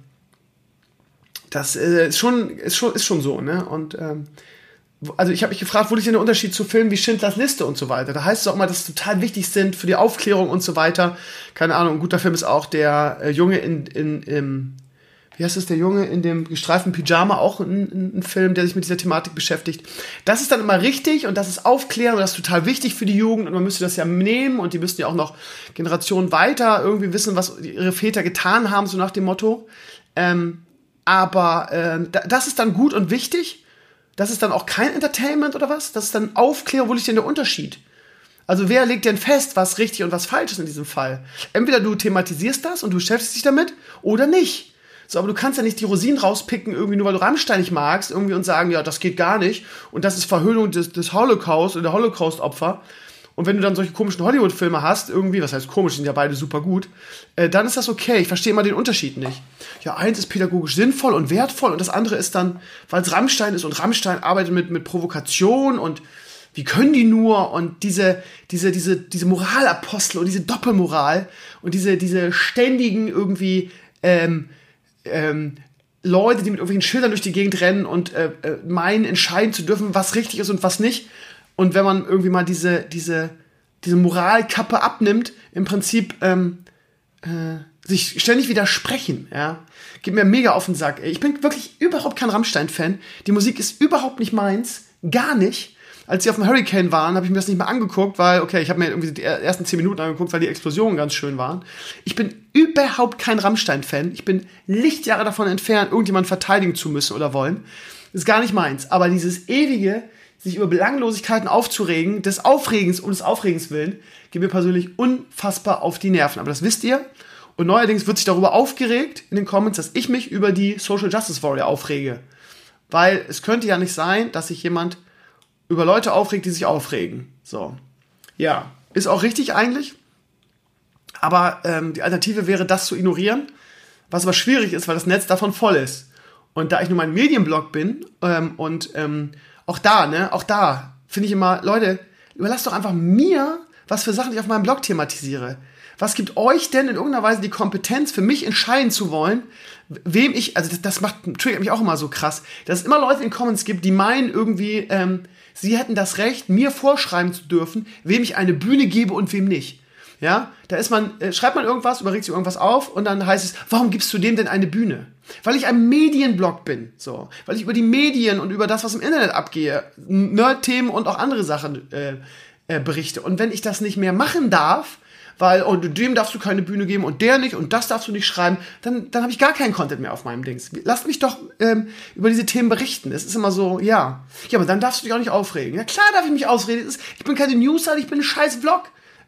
das äh, ist, schon, ist, schon, ist schon so, ne? Und ähm, also ich habe mich gefragt, wo liegt denn der Unterschied zu Filmen wie Schindlers Liste und so weiter? Da heißt es auch immer, dass es total wichtig sind für die Aufklärung und so weiter. Keine Ahnung, ein guter Film ist auch der äh, Junge in, in, im wie heißt es, der Junge in dem gestreiften Pyjama, auch ein, ein, Film, der sich mit dieser Thematik beschäftigt. Das ist dann immer richtig und das ist Aufklärung und das ist total wichtig für die Jugend und man müsste das ja nehmen und die müssten ja auch noch Generationen weiter irgendwie wissen, was ihre Väter getan haben, so nach dem Motto. Ähm, aber äh, das ist dann gut und wichtig. Das ist dann auch kein Entertainment oder was? Das ist dann Aufklärung, wo liegt denn der Unterschied? Also wer legt denn fest, was richtig und was falsch ist in diesem Fall? Entweder du thematisierst das und du beschäftigst dich damit oder nicht. So, aber du kannst ja nicht die Rosinen rauspicken, irgendwie nur weil du Rammstein nicht magst, irgendwie und sagen, ja, das geht gar nicht. Und das ist Verhöhnung des, des Holocaust oder der Holocaust-Opfer. Und wenn du dann solche komischen Hollywood-Filme hast, irgendwie, was heißt komisch, sind ja beide super gut, äh, dann ist das okay. Ich verstehe immer den Unterschied nicht. Ja, eins ist pädagogisch sinnvoll und wertvoll und das andere ist dann, weil es Rammstein ist und Rammstein arbeitet mit, mit Provokation und wie können die nur und diese, diese, diese, diese Moralapostel und diese Doppelmoral und diese, diese ständigen irgendwie, ähm, ähm, Leute, die mit irgendwelchen Schildern durch die Gegend rennen und äh, äh, meinen, entscheiden zu dürfen, was richtig ist und was nicht. Und wenn man irgendwie mal diese, diese, diese Moralkappe abnimmt, im Prinzip ähm, äh, sich ständig widersprechen, ja. Geht mir mega auf den Sack. Ich bin wirklich überhaupt kein Rammstein-Fan. Die Musik ist überhaupt nicht meins. Gar nicht. Als sie auf dem Hurricane waren, habe ich mir das nicht mehr angeguckt, weil, okay, ich habe mir irgendwie die ersten zehn Minuten angeguckt, weil die Explosionen ganz schön waren. Ich bin überhaupt kein Rammstein-Fan. Ich bin Lichtjahre davon entfernt, irgendjemanden verteidigen zu müssen oder wollen. Ist gar nicht meins. Aber dieses ewige, sich über Belanglosigkeiten aufzuregen, des Aufregens um des Aufregens willen, geht mir persönlich unfassbar auf die Nerven. Aber das wisst ihr. Und neuerdings wird sich darüber aufgeregt in den Comments, dass ich mich über die Social Justice Warrior aufrege. Weil es könnte ja nicht sein, dass sich jemand über Leute aufregt, die sich aufregen. So. Ja, ist auch richtig eigentlich. Aber ähm, die Alternative wäre, das zu ignorieren. Was aber schwierig ist, weil das Netz davon voll ist. Und da ich nur mein Medienblog bin ähm, und ähm, auch da, ne, auch da finde ich immer, Leute, überlasst doch einfach mir, was für Sachen ich auf meinem Blog thematisiere was gibt euch denn in irgendeiner Weise die Kompetenz, für mich entscheiden zu wollen, wem ich, also das, das macht, triggert mich auch immer so krass, dass es immer Leute in Comments gibt, die meinen irgendwie, ähm, sie hätten das Recht, mir vorschreiben zu dürfen, wem ich eine Bühne gebe und wem nicht. Ja, da ist man, äh, schreibt man irgendwas, überregt sich irgendwas auf und dann heißt es, warum gibst du dem denn eine Bühne? Weil ich ein Medienblog bin, so, weil ich über die Medien und über das, was im Internet abgehe, Nerd-Themen und auch andere Sachen äh, äh, berichte. Und wenn ich das nicht mehr machen darf, weil oh, dem darfst du keine Bühne geben und der nicht und das darfst du nicht schreiben, dann, dann habe ich gar keinen Content mehr auf meinem Dings. Lasst mich doch ähm, über diese Themen berichten. Es ist immer so, ja. Ja, aber dann darfst du dich auch nicht aufregen. Ja, klar darf ich mich aufregen. Ich bin keine Newsseite, ich bin ein scheiß Vlog.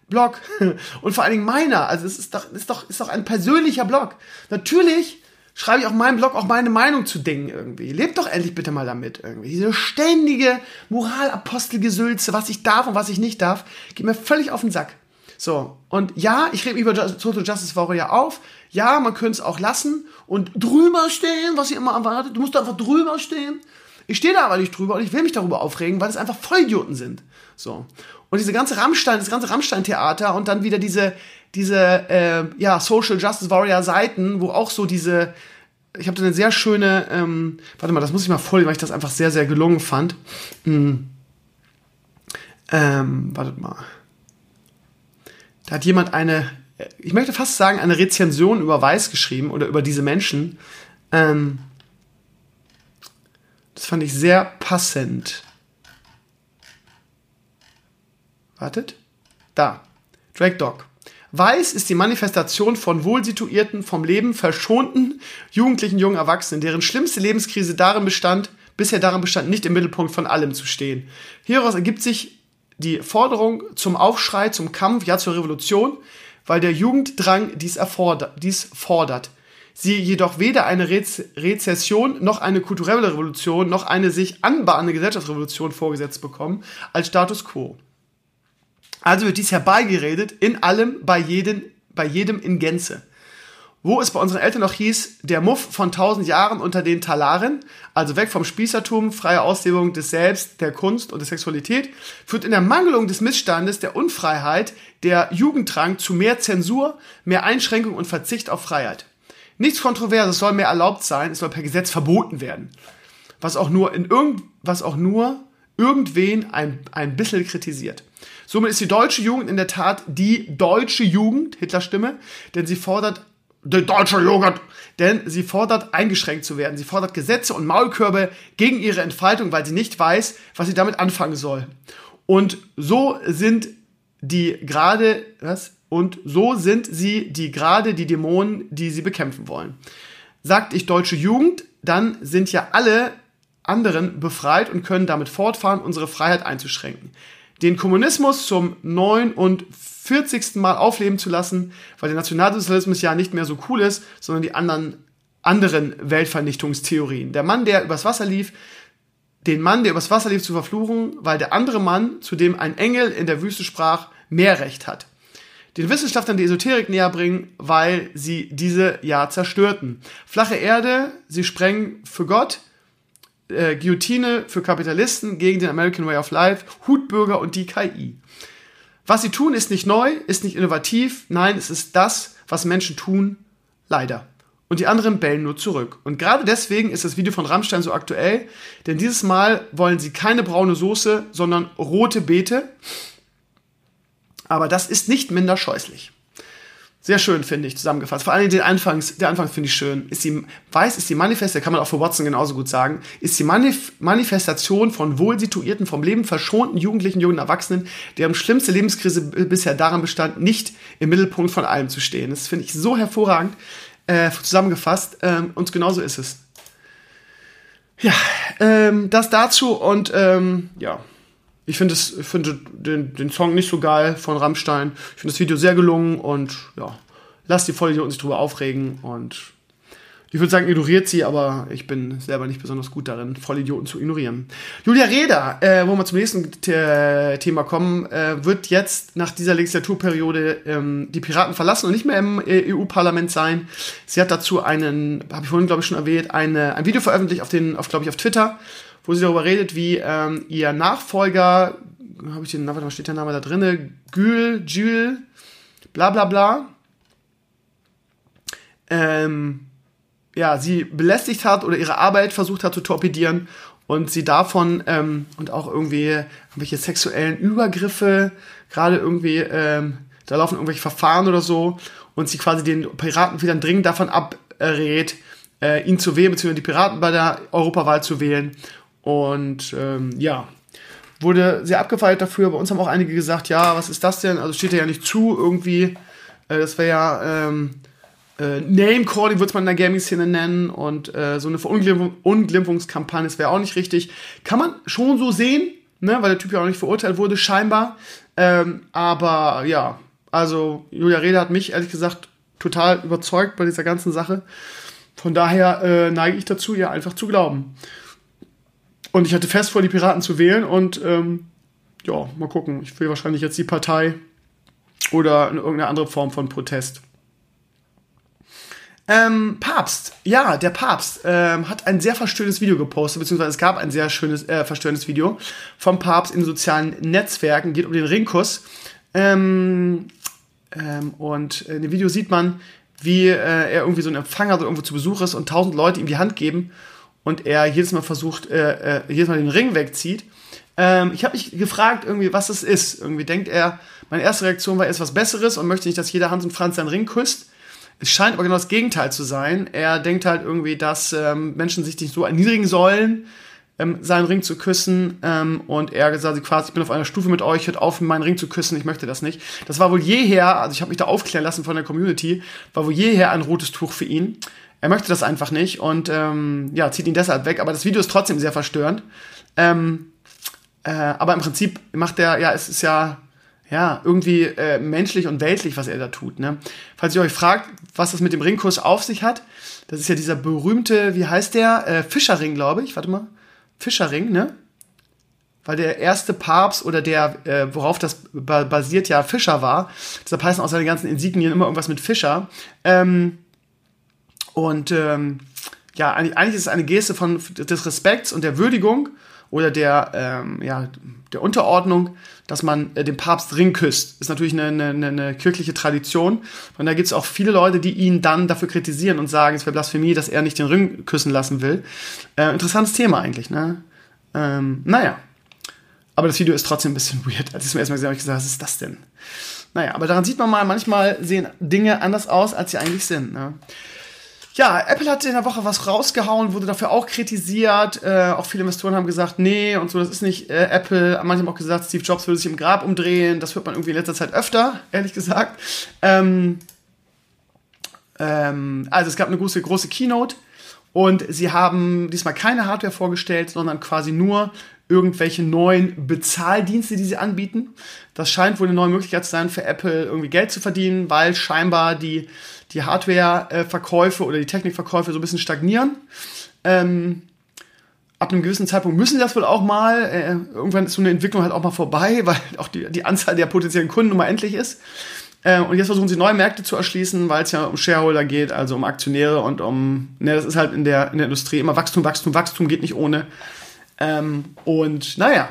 Blog. [LAUGHS] Und vor allen Dingen meiner. Also es ist doch, ist doch, ist doch ein persönlicher Blog. Natürlich schreibe ich auf meinem Blog auch meine Meinung zu Dingen irgendwie. Lebt doch endlich bitte mal damit irgendwie. Diese ständige Moralapostelgesülze, was ich darf und was ich nicht darf, geht mir völlig auf den Sack. So, und ja, ich rede mich über Total Justice Warrior auf. Ja, man könnte es auch lassen und drüber stehen, was ihr immer erwartet. Du musst einfach drüber stehen. Ich stehe da aber nicht drüber und ich will mich darüber aufregen, weil es einfach Vollidioten sind. So. Und diese ganze Rammstein, das ganze Rammstein-Theater und dann wieder diese, diese, äh, ja, Social Justice Warrior Seiten, wo auch so diese, ich habe da eine sehr schöne, ähm, warte mal, das muss ich mal vorlesen, weil ich das einfach sehr, sehr gelungen fand. Hm. Ähm, wartet mal. Da hat jemand eine, ich möchte fast sagen, eine Rezension über Weiß geschrieben oder über diese Menschen. Ähm, das fand ich sehr passend. Wartet. Da. Drake Dog. Weiß ist die Manifestation von wohlsituierten, vom Leben verschonten jugendlichen jungen Erwachsenen, deren schlimmste Lebenskrise darin bestand, bisher darin bestand, nicht im Mittelpunkt von allem zu stehen. Hieraus ergibt sich die Forderung zum Aufschrei, zum Kampf, ja zur Revolution, weil der Jugenddrang dies, dies fordert. Sie jedoch weder eine Rez Rezession noch eine kulturelle Revolution noch eine sich anbahnende Gesellschaftsrevolution vorgesetzt bekommen als Status quo. Also wird dies herbeigeredet in allem, bei jedem, bei jedem in Gänze. Wo es bei unseren Eltern noch hieß, der Muff von tausend Jahren unter den Talaren, also weg vom Spießertum, freie Auslebung des Selbst, der Kunst und der Sexualität, führt in der Mangelung des Missstandes, der Unfreiheit, der Jugenddrang zu mehr Zensur, mehr Einschränkung und Verzicht auf Freiheit. Nichts Kontroverses soll mehr erlaubt sein, es soll per Gesetz verboten werden. Was auch nur in irgend, was auch nur irgendwen ein, ein bisschen kritisiert. Somit ist die deutsche Jugend in der Tat die deutsche Jugend, Hitlerstimme, denn sie fordert der deutsche Jugend. Denn sie fordert, eingeschränkt zu werden. Sie fordert Gesetze und Maulkörbe gegen ihre Entfaltung, weil sie nicht weiß, was sie damit anfangen soll. Und so sind die gerade, was? Und so sind sie die gerade die Dämonen, die sie bekämpfen wollen. Sagt ich deutsche Jugend, dann sind ja alle anderen befreit und können damit fortfahren, unsere Freiheit einzuschränken. Den Kommunismus zum neuen und 40. Mal aufleben zu lassen, weil der Nationalsozialismus ja nicht mehr so cool ist, sondern die anderen, anderen Weltvernichtungstheorien. Der Mann, der übers Wasser lief, den Mann, der übers Wasser lief, zu verfluchen, weil der andere Mann, zu dem ein Engel in der Wüste sprach, mehr Recht hat. Den Wissenschaftlern die Esoterik näher bringen, weil sie diese ja zerstörten. Flache Erde, sie sprengen für Gott, äh, Guillotine für Kapitalisten gegen den American Way of Life, Hutbürger und die KI. Was sie tun, ist nicht neu, ist nicht innovativ. Nein, es ist das, was Menschen tun, leider. und die anderen bellen nur zurück. Und gerade deswegen ist das Video von Rammstein so aktuell, denn dieses Mal wollen sie keine braune Soße, sondern rote Beete. Aber das ist nicht minder scheußlich. Sehr schön, finde ich, zusammengefasst. Vor allem den Anfangs, der Anfang finde ich schön. Ist die, weiß ist die Manifestation, kann man auch für Watson genauso gut sagen, ist die Manif Manifestation von wohlsituierten, vom Leben verschonten Jugendlichen, jungen Erwachsenen, deren schlimmste Lebenskrise bisher daran bestand, nicht im Mittelpunkt von allem zu stehen. Das finde ich so hervorragend äh, zusammengefasst. Ähm, und genauso ist es. Ja, ähm, das dazu und ähm, ja, ich finde find den, den Song nicht so geil von Rammstein. Ich finde das Video sehr gelungen und ja, lasst die Vollidioten sich drüber aufregen und ich würde sagen, ignoriert sie, aber ich bin selber nicht besonders gut darin, Vollidioten zu ignorieren. Julia Reda, äh, wo wir zum nächsten Thema kommen, äh, wird jetzt nach dieser Legislaturperiode ähm, die Piraten verlassen und nicht mehr im äh, EU-Parlament sein. Sie hat dazu einen, habe ich vorhin glaube ich schon erwähnt, eine, ein Video veröffentlicht auf den, auf glaube ich auf Twitter, wo sie darüber redet, wie ähm, ihr Nachfolger, habe ich den, warte mal, steht der Name da drinne, Gül, Jules, bla bla bla. Ähm, ja, sie belästigt hat oder ihre Arbeit versucht hat zu torpedieren und sie davon ähm, und auch irgendwie irgendwelche sexuellen Übergriffe, gerade irgendwie, ähm, da laufen irgendwelche Verfahren oder so und sie quasi den Piraten wieder dringend davon abrät, äh, ihn zu wählen, beziehungsweise die Piraten bei der Europawahl zu wählen. Und ähm, ja, wurde sehr abgefeiert dafür. Bei uns haben auch einige gesagt, ja, was ist das denn? Also steht ja nicht zu irgendwie. Äh, das wäre ja ähm, äh, Name-Calling, würde man in der Gaming-Szene nennen. Und äh, so eine Verunglimpfungskampagne, das wäre auch nicht richtig. Kann man schon so sehen, ne? weil der Typ ja auch nicht verurteilt wurde, scheinbar. Ähm, aber ja, also Julia Reda hat mich ehrlich gesagt total überzeugt bei dieser ganzen Sache. Von daher äh, neige ich dazu, ihr einfach zu glauben. Und ich hatte fest vor, die Piraten zu wählen und ähm, ja, mal gucken. Ich will wahrscheinlich jetzt die Partei oder irgendeine andere Form von Protest. Ähm, Papst, ja, der Papst ähm, hat ein sehr verstörendes Video gepostet, beziehungsweise es gab ein sehr schönes, äh, verstörendes Video vom Papst in sozialen Netzwerken, geht um den Ringkuss. Ähm, ähm, und in dem Video sieht man, wie äh, er irgendwie so einen Empfang hat oder irgendwo zu Besuch ist und tausend Leute ihm die Hand geben und er jedes Mal versucht, äh, äh, jedes Mal den Ring wegzieht. Ähm, ich habe mich gefragt, irgendwie, was es ist. Irgendwie denkt er, meine erste Reaktion war, er ist was Besseres und möchte nicht, dass jeder Hans und Franz seinen Ring küsst. Es scheint aber genau das Gegenteil zu sein. Er denkt halt irgendwie, dass ähm, Menschen sich nicht so erniedrigen sollen, ähm, seinen Ring zu küssen. Ähm, und er gesagt quasi, ich bin auf einer Stufe mit euch, hört auf, meinen Ring zu küssen, ich möchte das nicht. Das war wohl jeher, also ich habe mich da aufklären lassen von der Community, war wohl jeher ein rotes Tuch für ihn. Er möchte das einfach nicht und ähm, ja, zieht ihn deshalb weg. Aber das Video ist trotzdem sehr verstörend. Ähm, äh, aber im Prinzip macht er, ja, es ist ja ja, irgendwie äh, menschlich und weltlich, was er da tut. Ne? Falls ihr euch fragt, was das mit dem Ringkurs auf sich hat, das ist ja dieser berühmte, wie heißt der? Äh, Fischerring, glaube ich. Warte mal. Fischerring, ne? Weil der erste Papst oder der, äh, worauf das basiert, ja Fischer war. Deshalb heißen auch seine ganzen Insignien immer irgendwas mit Fischer. Ähm, und ähm, ja, eigentlich ist es eine Geste von, des Respekts und der Würdigung oder der, ähm, ja, der Unterordnung, dass man äh, den Papst Ring küsst. Ist natürlich eine, eine, eine kirchliche Tradition. Und da gibt es auch viele Leute, die ihn dann dafür kritisieren und sagen, es wäre Blasphemie, dass er nicht den Ring küssen lassen will. Äh, interessantes Thema eigentlich, ne? Ähm, naja. Aber das Video ist trotzdem ein bisschen [LAUGHS] weird. Als ich es mir erstmal gesehen habe, habe ich gesagt, was ist das denn? Naja, aber daran sieht man mal, manchmal sehen Dinge anders aus, als sie eigentlich sind. Ne? Ja, Apple hat in der Woche was rausgehauen, wurde dafür auch kritisiert. Äh, auch viele Investoren haben gesagt, nee und so, das ist nicht äh, Apple. Manche haben auch gesagt, Steve Jobs würde sich im Grab umdrehen. Das hört man irgendwie in letzter Zeit öfter, ehrlich gesagt. Ähm, ähm, also es gab eine große, große Keynote und sie haben diesmal keine Hardware vorgestellt, sondern quasi nur irgendwelche neuen Bezahldienste, die sie anbieten. Das scheint wohl eine neue Möglichkeit zu sein, für Apple irgendwie Geld zu verdienen, weil scheinbar die die Hardware-Verkäufe oder die Technikverkäufe so ein bisschen stagnieren. Ähm, ab einem gewissen Zeitpunkt müssen sie das wohl auch mal. Äh, irgendwann ist so eine Entwicklung halt auch mal vorbei, [LAUGHS] weil auch die, die Anzahl der potenziellen Kunden nun mal endlich ist. Äh, und jetzt versuchen sie neue Märkte zu erschließen, weil es ja um Shareholder geht, also um Aktionäre und um, ne, das ist halt in der, in der Industrie immer Wachstum, Wachstum, Wachstum geht nicht ohne. Ähm, und naja,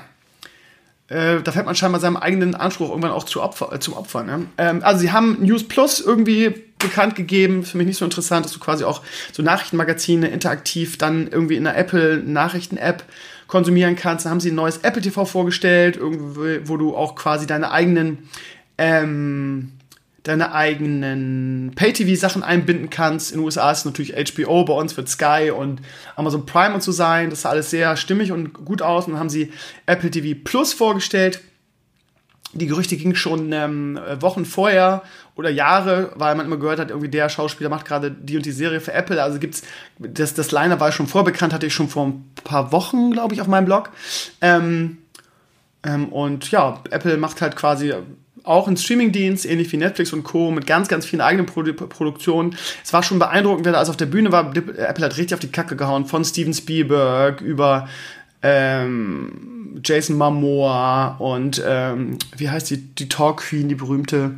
äh, da fällt man scheinbar seinem eigenen Anspruch irgendwann auch zu Opfer, äh, zum Opfer. Ne? Ähm, also sie haben News Plus irgendwie bekannt gegeben, für mich nicht so interessant, dass du quasi auch so Nachrichtenmagazine interaktiv dann irgendwie in der Apple Nachrichten-App konsumieren kannst. Da haben sie ein neues Apple TV vorgestellt, wo du auch quasi deine eigenen ähm, deine eigenen Pay-TV-Sachen einbinden kannst. In den USA ist es natürlich HBO, bei uns wird Sky und Amazon Prime und so sein. Das sah alles sehr stimmig und gut aus. Und dann haben sie Apple TV Plus vorgestellt. Die Gerüchte gingen schon ähm, Wochen vorher oder Jahre, weil man immer gehört hat, irgendwie der Schauspieler macht gerade die und die Serie für Apple. Also gibt's das, das Liner war schon vorbekannt, hatte ich schon vor ein paar Wochen, glaube ich, auf meinem Blog. Ähm, ähm, und ja, Apple macht halt quasi auch ein Streamingdienst, ähnlich wie Netflix und Co., mit ganz, ganz vielen eigenen Produ Produktionen. Es war schon beeindruckend, wer da alles auf der Bühne war. Apple hat richtig auf die Kacke gehauen, von Steven Spielberg über ähm, Jason Momoa und ähm, wie heißt die, die Talk Queen, die berühmte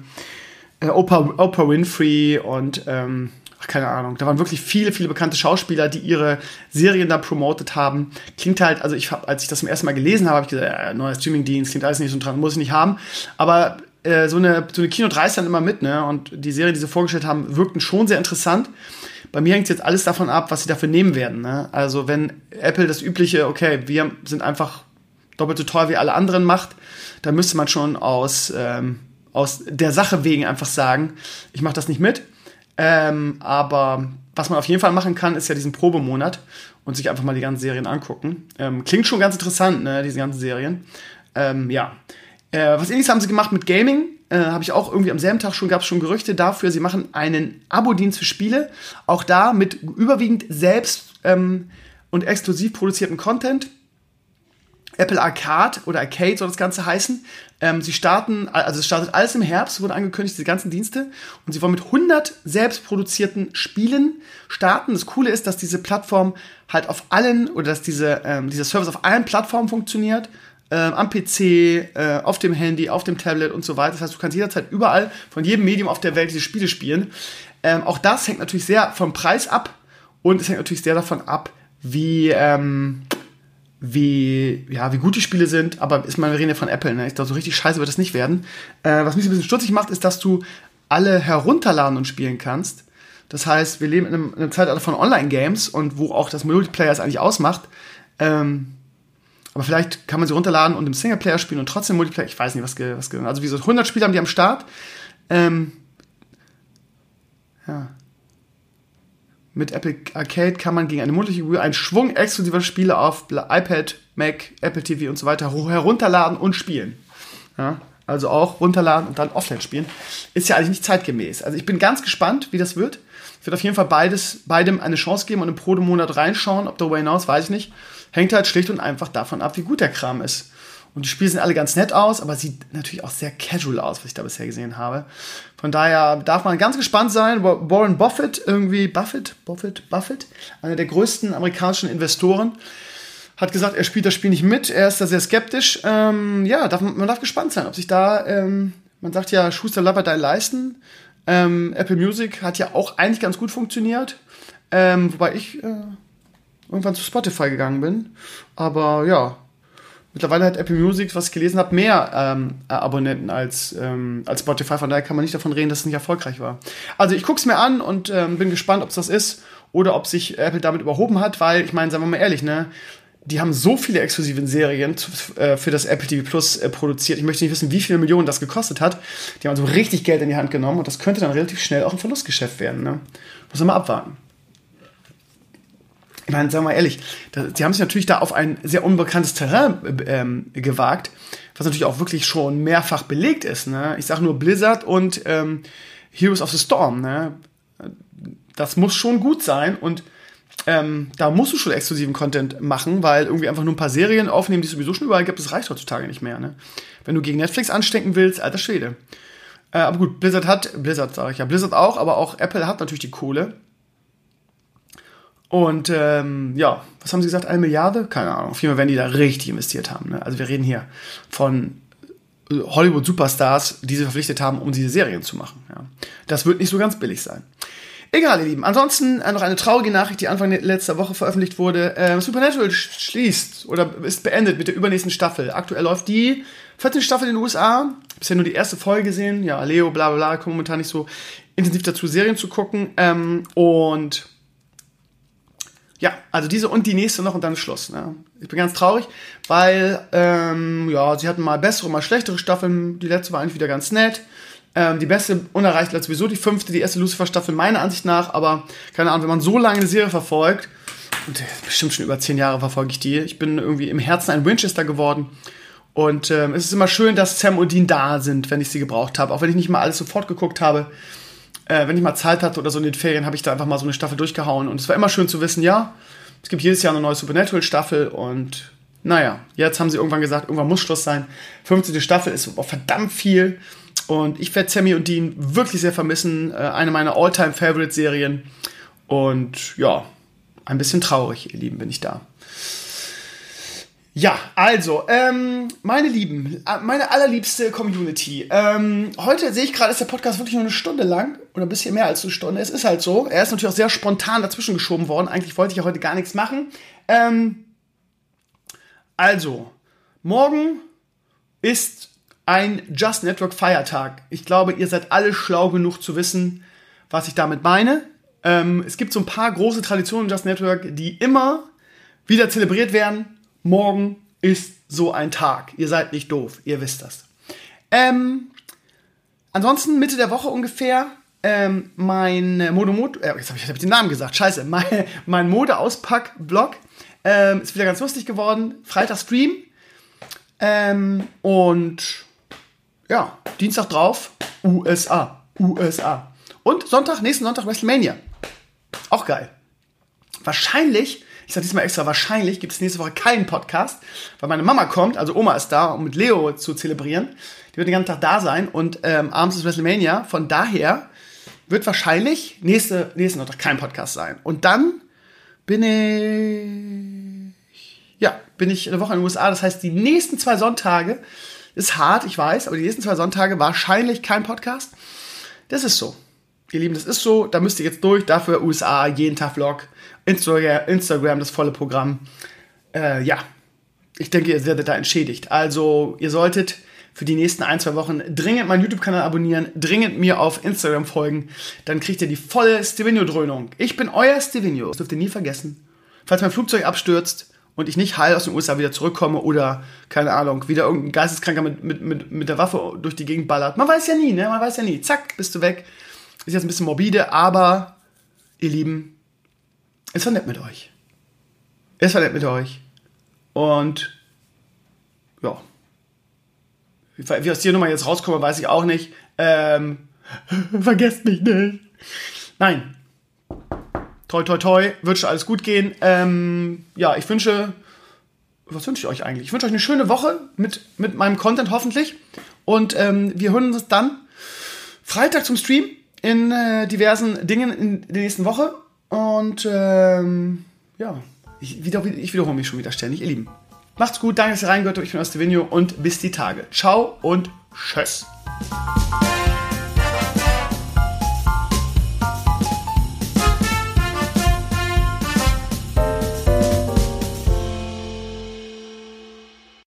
äh, Oprah, Oprah Winfrey und ähm, ach, keine Ahnung, da waren wirklich viele, viele bekannte Schauspieler, die ihre Serien da promotet haben. Klingt halt, also ich hab, als ich das zum ersten Mal gelesen habe, habe ich gesagt, äh, neuer Streamingdienst, klingt alles nicht so dran, muss ich nicht haben. Aber äh, so eine, so eine Kino reißt dann immer mit, ne? Und die Serie, die sie vorgestellt haben, wirkten schon sehr interessant. Bei mir hängt jetzt alles davon ab, was sie dafür nehmen werden. Ne? Also wenn Apple das übliche, okay, wir sind einfach doppelt so teuer wie alle anderen macht, dann müsste man schon aus, ähm, aus der Sache wegen einfach sagen, ich mache das nicht mit. Ähm, aber was man auf jeden Fall machen kann, ist ja diesen Probemonat und sich einfach mal die ganzen Serien angucken. Ähm, klingt schon ganz interessant, ne, diese ganzen Serien. Ähm, ja. Äh, was ähnliches haben sie gemacht mit Gaming. Äh, Habe ich auch irgendwie am selben Tag schon, gab es schon Gerüchte dafür. Sie machen einen Abo-Dienst für Spiele. Auch da mit überwiegend selbst ähm, und exklusiv produzierten Content. Apple Arcade oder Arcade soll das Ganze heißen. Ähm, sie starten, also es startet alles im Herbst, wurde angekündigt, diese ganzen Dienste. Und sie wollen mit 100 selbst produzierten Spielen starten. Das Coole ist, dass diese Plattform halt auf allen, oder dass diese, ähm, dieser Service auf allen Plattformen funktioniert äh, am PC, äh, auf dem Handy, auf dem Tablet und so weiter. Das heißt, du kannst jederzeit überall von jedem Medium auf der Welt diese Spiele spielen. Ähm, auch das hängt natürlich sehr vom Preis ab und es hängt natürlich sehr davon ab, wie, ähm, wie, ja, wie gut die Spiele sind. Aber ist mal, wir reden ja von Apple, ne? Ich glaube, so richtig scheiße wird das nicht werden. Äh, was mich ein bisschen stutzig macht, ist, dass du alle herunterladen und spielen kannst. Das heißt, wir leben in einem, in einem Zeitalter von Online-Games und wo auch das Multiplayer es eigentlich ausmacht. Ähm, aber vielleicht kann man sie runterladen und im Singleplayer spielen und trotzdem Multiplayer. Ich weiß nicht, was, was Also wie so 100 Spiele haben die am Start. Ähm, ja. Mit Apple Arcade kann man gegen eine monatliche Gebühr einen Schwung exklusiver Spiele auf iPad, Mac, Apple TV und so weiter herunterladen und spielen. Ja, also auch runterladen und dann offline spielen. Ist ja eigentlich nicht zeitgemäß. Also ich bin ganz gespannt, wie das wird. Ich werde auf jeden Fall beides, beidem eine Chance geben und im Pro-Monat reinschauen. Ob darüber hinaus, weiß ich nicht. Hängt halt schlicht und einfach davon ab, wie gut der Kram ist. Und die Spiele sehen alle ganz nett aus, aber sieht natürlich auch sehr casual aus, was ich da bisher gesehen habe. Von daher darf man ganz gespannt sein. Warren Buffett, irgendwie Buffett, Buffett, Buffett, einer der größten amerikanischen Investoren, hat gesagt, er spielt das Spiel nicht mit. Er ist da sehr skeptisch. Ähm, ja, darf, man darf gespannt sein, ob sich da, ähm, man sagt ja, Schuster lappert dein Leisten. Ähm, Apple Music hat ja auch eigentlich ganz gut funktioniert. Ähm, wobei ich äh, irgendwann zu Spotify gegangen bin. Aber ja, mittlerweile hat Apple Music, was ich gelesen habe, mehr ähm, Abonnenten als, ähm, als Spotify. Von daher kann man nicht davon reden, dass es nicht erfolgreich war. Also ich gucke es mir an und ähm, bin gespannt, ob es das ist oder ob sich Apple damit überhoben hat, weil ich meine, sagen wir mal ehrlich, ne? Die haben so viele exklusive Serien äh, für das Apple TV Plus äh, produziert. Ich möchte nicht wissen, wie viele Millionen das gekostet hat. Die haben so richtig Geld in die Hand genommen und das könnte dann relativ schnell auch ein Verlustgeschäft werden. Ne? Muss man mal abwarten ich meine, sagen wir mal ehrlich, da, sie haben sich natürlich da auf ein sehr unbekanntes Terrain ähm, gewagt, was natürlich auch wirklich schon mehrfach belegt ist. Ne? Ich sage nur Blizzard und ähm, Heroes of the Storm. Ne? Das muss schon gut sein und ähm, da musst du schon exklusiven Content machen, weil irgendwie einfach nur ein paar Serien aufnehmen, die es sowieso schon überall gibt, das reicht heutzutage nicht mehr. Ne? Wenn du gegen Netflix anstecken willst, alter Schwede. Äh, aber gut, Blizzard hat, Blizzard sage ich ja, Blizzard auch, aber auch Apple hat natürlich die Kohle und ähm, ja, was haben sie gesagt? Eine Milliarde? Keine Ahnung. Auf jeden Fall werden die da richtig investiert haben. Ne? Also wir reden hier von Hollywood-Superstars, die sie verpflichtet haben, um diese Serien zu machen. Ja. Das wird nicht so ganz billig sein. Egal, ihr Lieben. Ansonsten äh, noch eine traurige Nachricht, die Anfang letzter Woche veröffentlicht wurde. Äh, Supernatural schließt oder ist beendet mit der übernächsten Staffel. Aktuell läuft die 14. Staffel in den USA. Bisher nur die erste Folge gesehen. Ja, Leo, bla bla bla, kommt momentan nicht so intensiv dazu, Serien zu gucken. Ähm, und ja, also diese und die nächste noch und dann Schluss. Ne? Ich bin ganz traurig, weil ähm, ja, sie hatten mal bessere, mal schlechtere Staffeln. Die letzte war eigentlich wieder ganz nett. Ähm, die beste unerreicht hat sowieso die fünfte, die erste Lucifer-Staffel meiner Ansicht nach. Aber keine Ahnung, wenn man so lange eine Serie verfolgt, und bestimmt schon über zehn Jahre verfolge ich die. Ich bin irgendwie im Herzen ein Winchester geworden. Und ähm, es ist immer schön, dass Sam und Dean da sind, wenn ich sie gebraucht habe. Auch wenn ich nicht mal alles sofort geguckt habe äh, wenn ich mal Zeit hatte oder so in den Ferien, habe ich da einfach mal so eine Staffel durchgehauen. Und es war immer schön zu wissen, ja, es gibt jedes Jahr eine neue Supernatural-Staffel und naja, jetzt haben sie irgendwann gesagt, irgendwann muss Schluss sein. 15. Staffel ist verdammt viel. Und ich werde Sammy und Dean wirklich sehr vermissen. Äh, eine meiner All-Time-Favorite-Serien. Und ja, ein bisschen traurig, ihr Lieben, bin ich da. Ja, also, ähm, meine Lieben, äh, meine allerliebste Community. Ähm, heute sehe ich gerade, ist der Podcast wirklich nur eine Stunde lang oder ein bisschen mehr als eine Stunde. Es ist halt so. Er ist natürlich auch sehr spontan dazwischen geschoben worden. Eigentlich wollte ich ja heute gar nichts machen. Ähm, also, morgen ist ein Just Network Feiertag. Ich glaube, ihr seid alle schlau genug zu wissen, was ich damit meine. Ähm, es gibt so ein paar große Traditionen Just Network, die immer wieder zelebriert werden morgen ist so ein Tag. Ihr seid nicht doof, ihr wisst das. Ähm, ansonsten Mitte der Woche ungefähr ähm, mein Modomod, äh, jetzt habe ich, hab ich, den Namen gesagt, scheiße, [LAUGHS] mein, mein Mode-Auspack-Blog ähm, ist wieder ganz lustig geworden. Freitag Stream ähm, und ja, Dienstag drauf USA, USA. Und Sonntag, nächsten Sonntag WrestleMania. Auch geil. Wahrscheinlich ich sage diesmal extra, wahrscheinlich gibt es nächste Woche keinen Podcast, weil meine Mama kommt, also Oma ist da, um mit Leo zu zelebrieren. Die wird den ganzen Tag da sein und ähm, abends ist WrestleMania. Von daher wird wahrscheinlich nächste, nächsten Sonntag kein Podcast sein. Und dann bin ich, ja, bin ich eine Woche in den USA. Das heißt, die nächsten zwei Sonntage ist hart, ich weiß, aber die nächsten zwei Sonntage wahrscheinlich kein Podcast. Das ist so. Ihr Lieben, das ist so. Da müsst ihr jetzt durch. Dafür USA, jeden Tag Vlog. Instagram, das volle Programm. Äh, ja, ich denke, ihr werdet da entschädigt. Also, ihr solltet für die nächsten ein, zwei Wochen dringend meinen YouTube-Kanal abonnieren, dringend mir auf Instagram folgen. Dann kriegt ihr die volle Stevenio-Dröhnung. Ich bin euer Stevenio. Das dürft ihr nie vergessen. Falls mein Flugzeug abstürzt und ich nicht heil aus den USA wieder zurückkomme oder, keine Ahnung, wieder irgendein Geisteskranker mit, mit, mit, mit der Waffe durch die Gegend ballert. Man weiß ja nie, ne? Man weiß ja nie. Zack, bist du weg. Ist jetzt ein bisschen morbide, aber, ihr Lieben, es war nett mit euch. Es war nett mit euch. Und ja. Wie aus dir nochmal jetzt rauskomme, weiß ich auch nicht. Ähm, [LAUGHS] vergesst mich nicht. Nein. Toi, toi, toi. Wird schon alles gut gehen. Ähm, ja, ich wünsche. Was wünsche ich euch eigentlich? Ich wünsche euch eine schöne Woche mit, mit meinem Content hoffentlich. Und ähm, wir hören uns dann Freitag zum Stream in äh, diversen Dingen in der nächsten Woche. Und ähm, ja, ich, wieder, ich wiederhole mich schon wieder ständig, ihr Lieben. Macht's gut, danke, dass ihr reingehört habt. Ich bin aus Stevenio und bis die Tage. Ciao und tschüss.